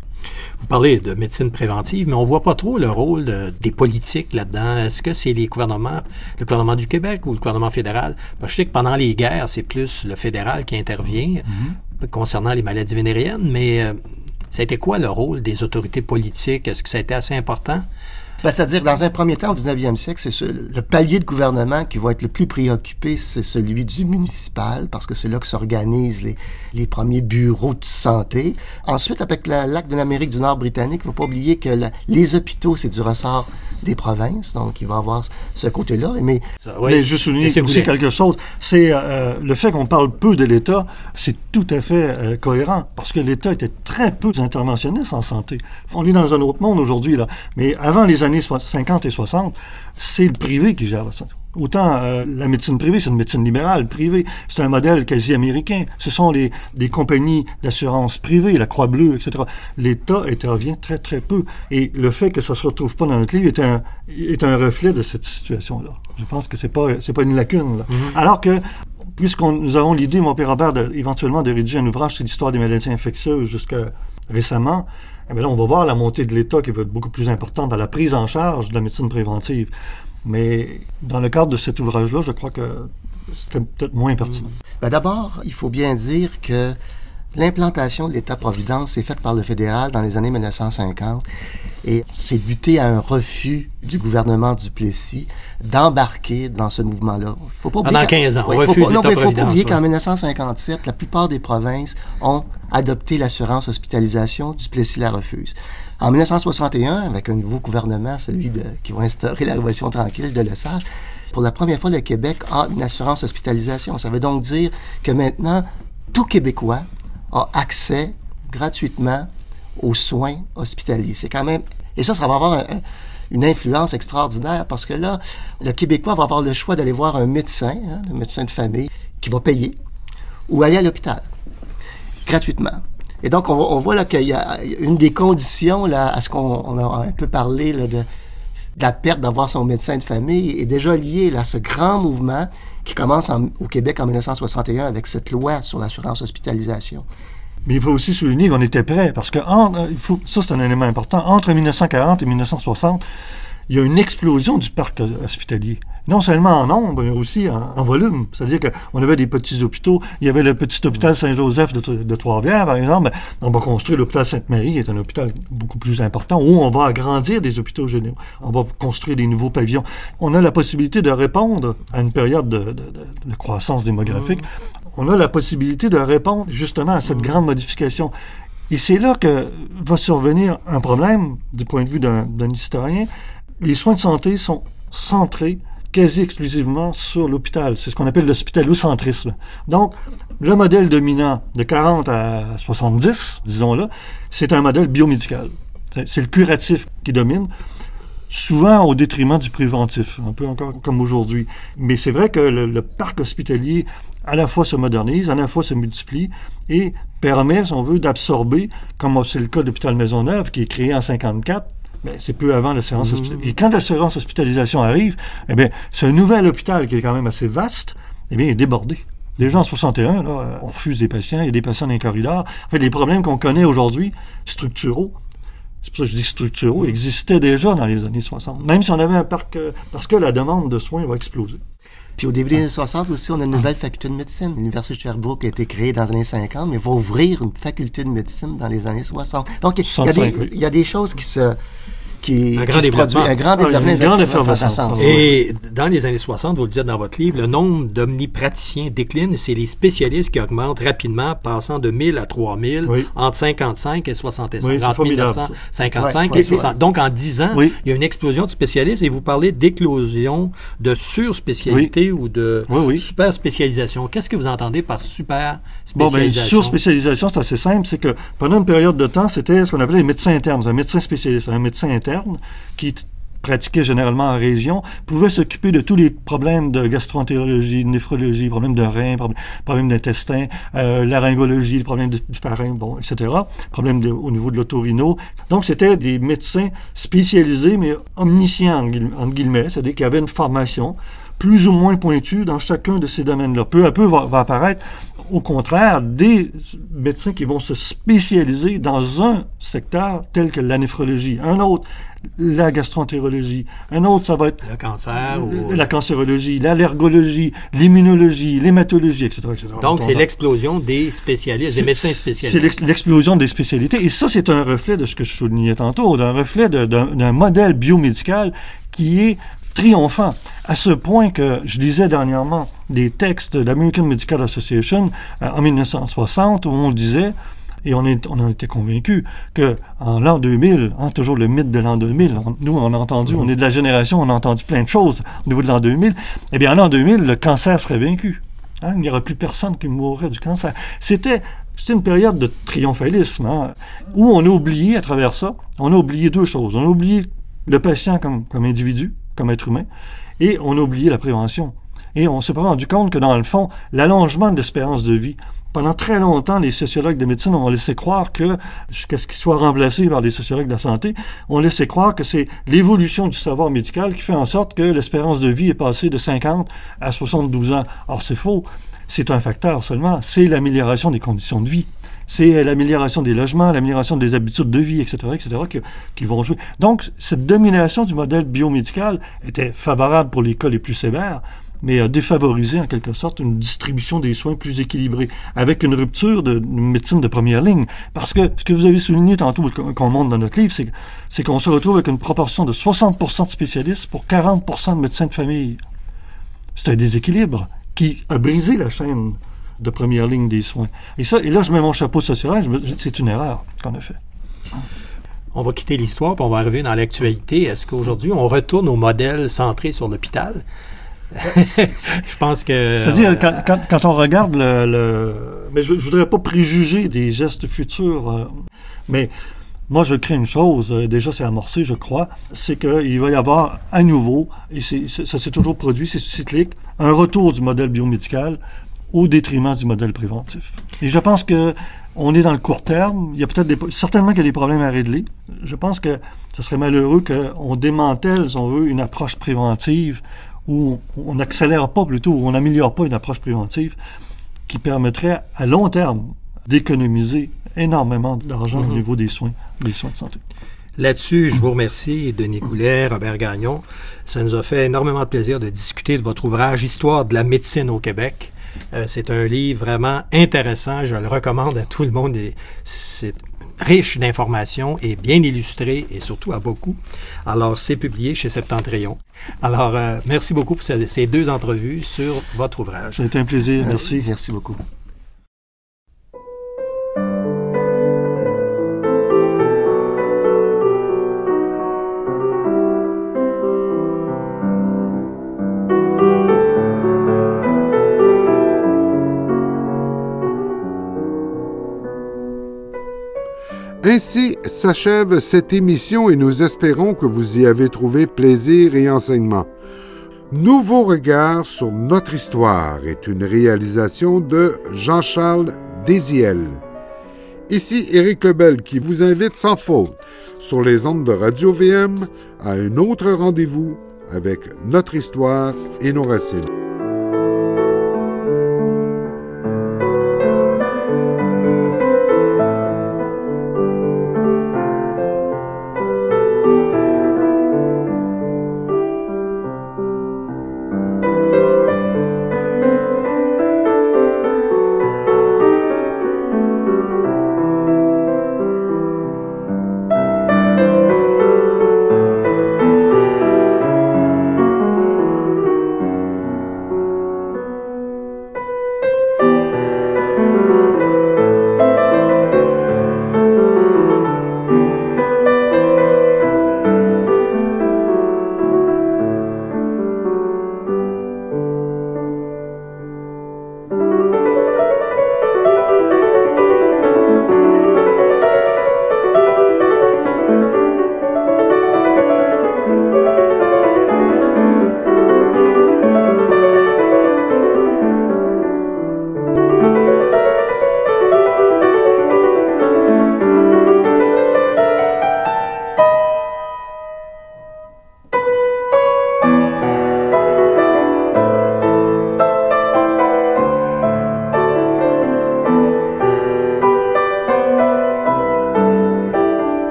Vous parlez de médecine préventive, mais on voit pas trop le rôle de- des politiques là-dedans. Est-ce que c'est les gouvernements, le gouvernement du Québec ou le gouvernement fédéral? Parce que je sais que pendant les guerres, c'est plus le fédéral qui intervient concernant les maladies vénériennes, mais euh, ça a été quoi le rôle des autorités politiques? Est-ce que ça a été assez important? Ben, C'est-à-dire, dans un premier temps, au 19e siècle, c'est ce- le palier de gouvernement qui va être le plus préoccupé, c'est celui du municipal, parce que c'est là que s'organisent les, les premiers bureaux de santé. Ensuite, avec la- l'acte de l'Amérique du Nord britannique, il ne faut pas oublier que la- les hôpitaux, c'est du ressort des provinces, donc il va y avoir ce- côté-là. Mais Ça, Mais je souligne aussi Goulet. quelque chose, c'est euh, le fait qu'on parle peu de l'État, c'est tout à fait euh, cohérent, parce que l'État était très peu interventionniste en santé. On est dans un autre monde aujourd'hui, là. Mais avant les années so- 50 et 60, c'est le privé qui gère ça. Autant euh, la médecine privée, c'est une médecine libérale, privée. C'est un modèle quasi américain. Ce sont les, des compagnies d'assurance privées, la Croix-Bleue, etc. L'État intervient très, très peu. Et le fait que ça se retrouve pas dans notre livre est un, est un reflet de cette situation-là. Je pense que c'est pas, c'est pas une lacune, là. Alors que, puisqu'on nous avons l'idée, mon père Robert, de- éventuellement de rédiger un ouvrage sur l'histoire des maladies infectieuses jusqu'à récemment, eh bien là, on va voir la montée de l'État qui va être beaucoup plus importante dans la prise en charge de la médecine préventive. Mais dans le cadre de cet ouvrage-là, je crois que c'était peut-être moins pertinent. Ben D'abord, il faut bien dire que l'implantation de l'État-providence est faite par le fédéral dans les années 1950 et c'est buté à un refus du gouvernement du Plessis d'embarquer dans ce mouvement-là. Faut pas oublier Pendant qu'en- 15 ans, on Ouais, faut refuse pas- non, mais il faut pas oublier ouais. qu'en 1957, la plupart des provinces ont adopté l'assurance hospitalisation, du Plessis la refuse. En 1961, avec un nouveau gouvernement, celui qui va instaurer la Révolution tranquille de Lesage, pour la première fois, le Québec a une assurance hospitalisation. Ça veut donc dire que maintenant, tout Québécois a accès gratuitement aux soins hospitaliers. C'est quand même... Et ça, ça va avoir un- un- une influence extraordinaire parce que là, le Québécois va avoir le choix d'aller voir un médecin, hein, le médecin de famille, qui va payer, ou aller à l'hôpital, gratuitement. Et donc, on, voit- là qu'il y a une des conditions là, à ce qu'on on a un peu parlé de, la perte d'avoir son médecin de famille est déjà liée à ce grand mouvement qui commence en- au Québec en 1961 avec cette loi sur l'assurance hospitalisation. Mais il faut aussi souligner qu'on était prêt, parce que ça c'est un élément important, entre 1940 et 1960, il y a une explosion du parc hospitalier non seulement en nombre, mais aussi en, volume. C'est-à-dire qu'on avait des petits hôpitaux. Il y avait le petit hôpital Saint-Joseph de, Trois-Rivières, par exemple. On va construire l'hôpital Sainte-Marie, qui est un hôpital beaucoup plus important, où on va agrandir des hôpitaux généraux. On va construire des nouveaux pavillons. On a la possibilité de répondre à une période de, croissance démographique. On a la possibilité de répondre justement à cette grande modification. Et c'est là que va survenir un problème du point de vue d'un historien. Les soins de santé sont centrés quasi exclusivement sur l'hôpital. C'est ce qu'on appelle l'hospitalocentrisme. Donc, le modèle dominant de 40 à 70, disons-le, c'est un modèle biomédical. C'est le curatif qui domine, souvent au détriment du préventif, un peu encore comme aujourd'hui. Mais c'est vrai que le, parc hospitalier à la fois se modernise, à la fois se multiplie et permet, si on veut, d'absorber, comme c'est le cas de l'hôpital Maisonneuve, qui est créé en 54, ben, c'est peu avant l'assurance mmh. hospitalisation. Et quand l'assurance hospitalisation arrive, eh bien, c'est un nouvel hôpital qui est quand même assez vaste, eh bien, il est débordé. Déjà en 61, là, on refuse des patients, il y a des patients dans les corridors. En fait, les problèmes qu'on connaît aujourd'hui, structuraux, c'est pour ça que je dis structuraux, existaient déjà dans les années 60. Même si on avait un parc, euh, parce que la demande de soins va exploser. Puis au début des années 60 aussi, on a une nouvelle faculté de médecine. L'Université de Sherbrooke a été créée dans les années 50, mais va ouvrir une faculté de médecine dans les années 60. Donc, il il y a des choses qui se, un grand développement. un grand développement. Et dans les années 60, vous le dites dans votre livre, le nombre d'omnipraticiens décline. C'est les spécialistes qui augmentent rapidement, passant de 1000 à 3000 entre 55 et 65. entre 1955 et 60. Donc, en 10 ans, il y a une explosion de spécialistes et vous parlez d'éclosion de surspécialité ou de super spécialisation. Qu'est-ce que vous entendez par super ben? Bon, surspécialisation, c'est assez simple. C'est que pendant une période de temps, c'était ce qu'on appelait les médecins internes. Un médecin spécialiste, un médecin interne qui pratiquait généralement en région, pouvait s'occuper de tous les problèmes de gastroentérologie, de néphrologie, problèmes de rein, problèmes d'intestin, euh, laryngologie, problèmes de pharynx, bon, etc., problèmes au niveau de l'autorino. Donc, c'était des médecins spécialisés, mais omniscients, entre guillemets, c'est-à-dire qui avaient une formation plus ou moins pointue dans chacun de ces domaines-là. Peu à peu va, va apparaître au contraire, des médecins qui vont se spécialiser dans un secteur tel que la néphrologie, un autre, la gastroentérologie, un autre, ça va être... Le cancer ou... La cancérologie, l'allergologie, l'immunologie, l'hématologie, etc., etc. Donc, c'est l'explosion des spécialistes, des médecins spécialisés. C'est l'explosion des spécialités. Et ça, c'est un reflet de ce que je soulignais tantôt, d'un reflet d'un modèle biomédical qui est triomphant, à ce point que je lisais dernièrement des textes de l'American Medical Association euh, en 1960 où on disait, et on, est, on en était convaincus, qu'en l'an 2000, hein, toujours le mythe de l'an 2000, nous on a entendu, on est de la génération, on a entendu plein de choses au niveau de l'an 2000, eh bien en l'an 2000, le cancer serait vaincu. Hein, il n'y aurait plus personne qui mourrait du cancer. C'était c'était une période de triomphalisme, hein, où on a oublié, à travers ça, on a oublié deux choses. On a oublié le patient comme, comme individu, comme être humain, et on a oublié la prévention. Et on s'est pas rendu compte que, dans le fond, l'allongement de l'espérance de vie, pendant très longtemps, les sociologues de médecine ont laissé croire que, jusqu'à ce qu'ils soient remplacés par des sociologues de la santé, on laissé croire que c'est l'évolution du savoir médical qui fait en sorte que l'espérance de vie est passée de 50 à 72 ans. Or, c'est faux. C'est un facteur seulement. C'est l'amélioration des conditions de vie c'est l'amélioration des logements, l'amélioration des habitudes de vie, etc., etc., qui, vont jouer. Donc, cette domination du modèle biomédical était favorable pour les cas les plus sévères, mais a défavorisé en quelque sorte une distribution des soins plus équilibrée, avec une rupture de, médecine de première ligne. Parce que ce que vous avez souligné tantôt, qu'on montre dans notre livre, c'est qu'on se retrouve avec une proportion de 60% de spécialistes pour 40% de médecins de famille. C'est un déséquilibre qui a brisé la chaîne de première ligne des soins. Et, ça, et là, je mets mon chapeau social, c'est une erreur qu'on a fait. On va quitter l'histoire, puis on va arriver dans l'actualité. Est-ce qu'aujourd'hui, on retourne au modèle centré sur l'hôpital? je pense que... C'est-à-dire, quand, on regarde le... Mais je ne voudrais pas préjuger des gestes futurs, euh, mais moi, je crée une chose, euh, déjà c'est amorcé, je crois, c'est qu'il va y avoir à nouveau, et ça s'est toujours produit, c'est cyclique, un retour du modèle biomédical au détriment du modèle préventif. Et je pense que on est dans le court terme. Il y a peut-être des, certainement qu'il y a des problèmes à régler. Je pense que ce serait malheureux qu'on démantèle, si on veut, une approche préventive où on n'accélère pas plutôt, où on n'améliore pas une approche préventive qui permettrait à long terme d'économiser énormément d'argent au mm-hmm. niveau des soins, des soins de santé. Là-dessus, je vous remercie, Denis Goulet, Robert Gagnon. Ça nous a fait énormément de plaisir de discuter de votre ouvrage Histoire de la médecine au Québec. Euh, c'est un livre vraiment intéressant. Je le recommande à tout le monde. C'est riche d'informations et bien illustré et surtout à beaucoup. Alors, c'est publié chez Septentrion. Alors, euh, merci beaucoup pour ces deux entrevues sur votre ouvrage. Été un plaisir. Merci. Merci beaucoup. Ainsi s'achève cette émission et nous espérons que vous y avez trouvé plaisir et enseignement. Nouveau regard sur notre histoire est une réalisation de Jean-Charles Désiel. Ici Éric Lebel qui vous invite sans faute sur les ondes de Radio VM à un autre rendez-vous avec notre histoire et nos racines.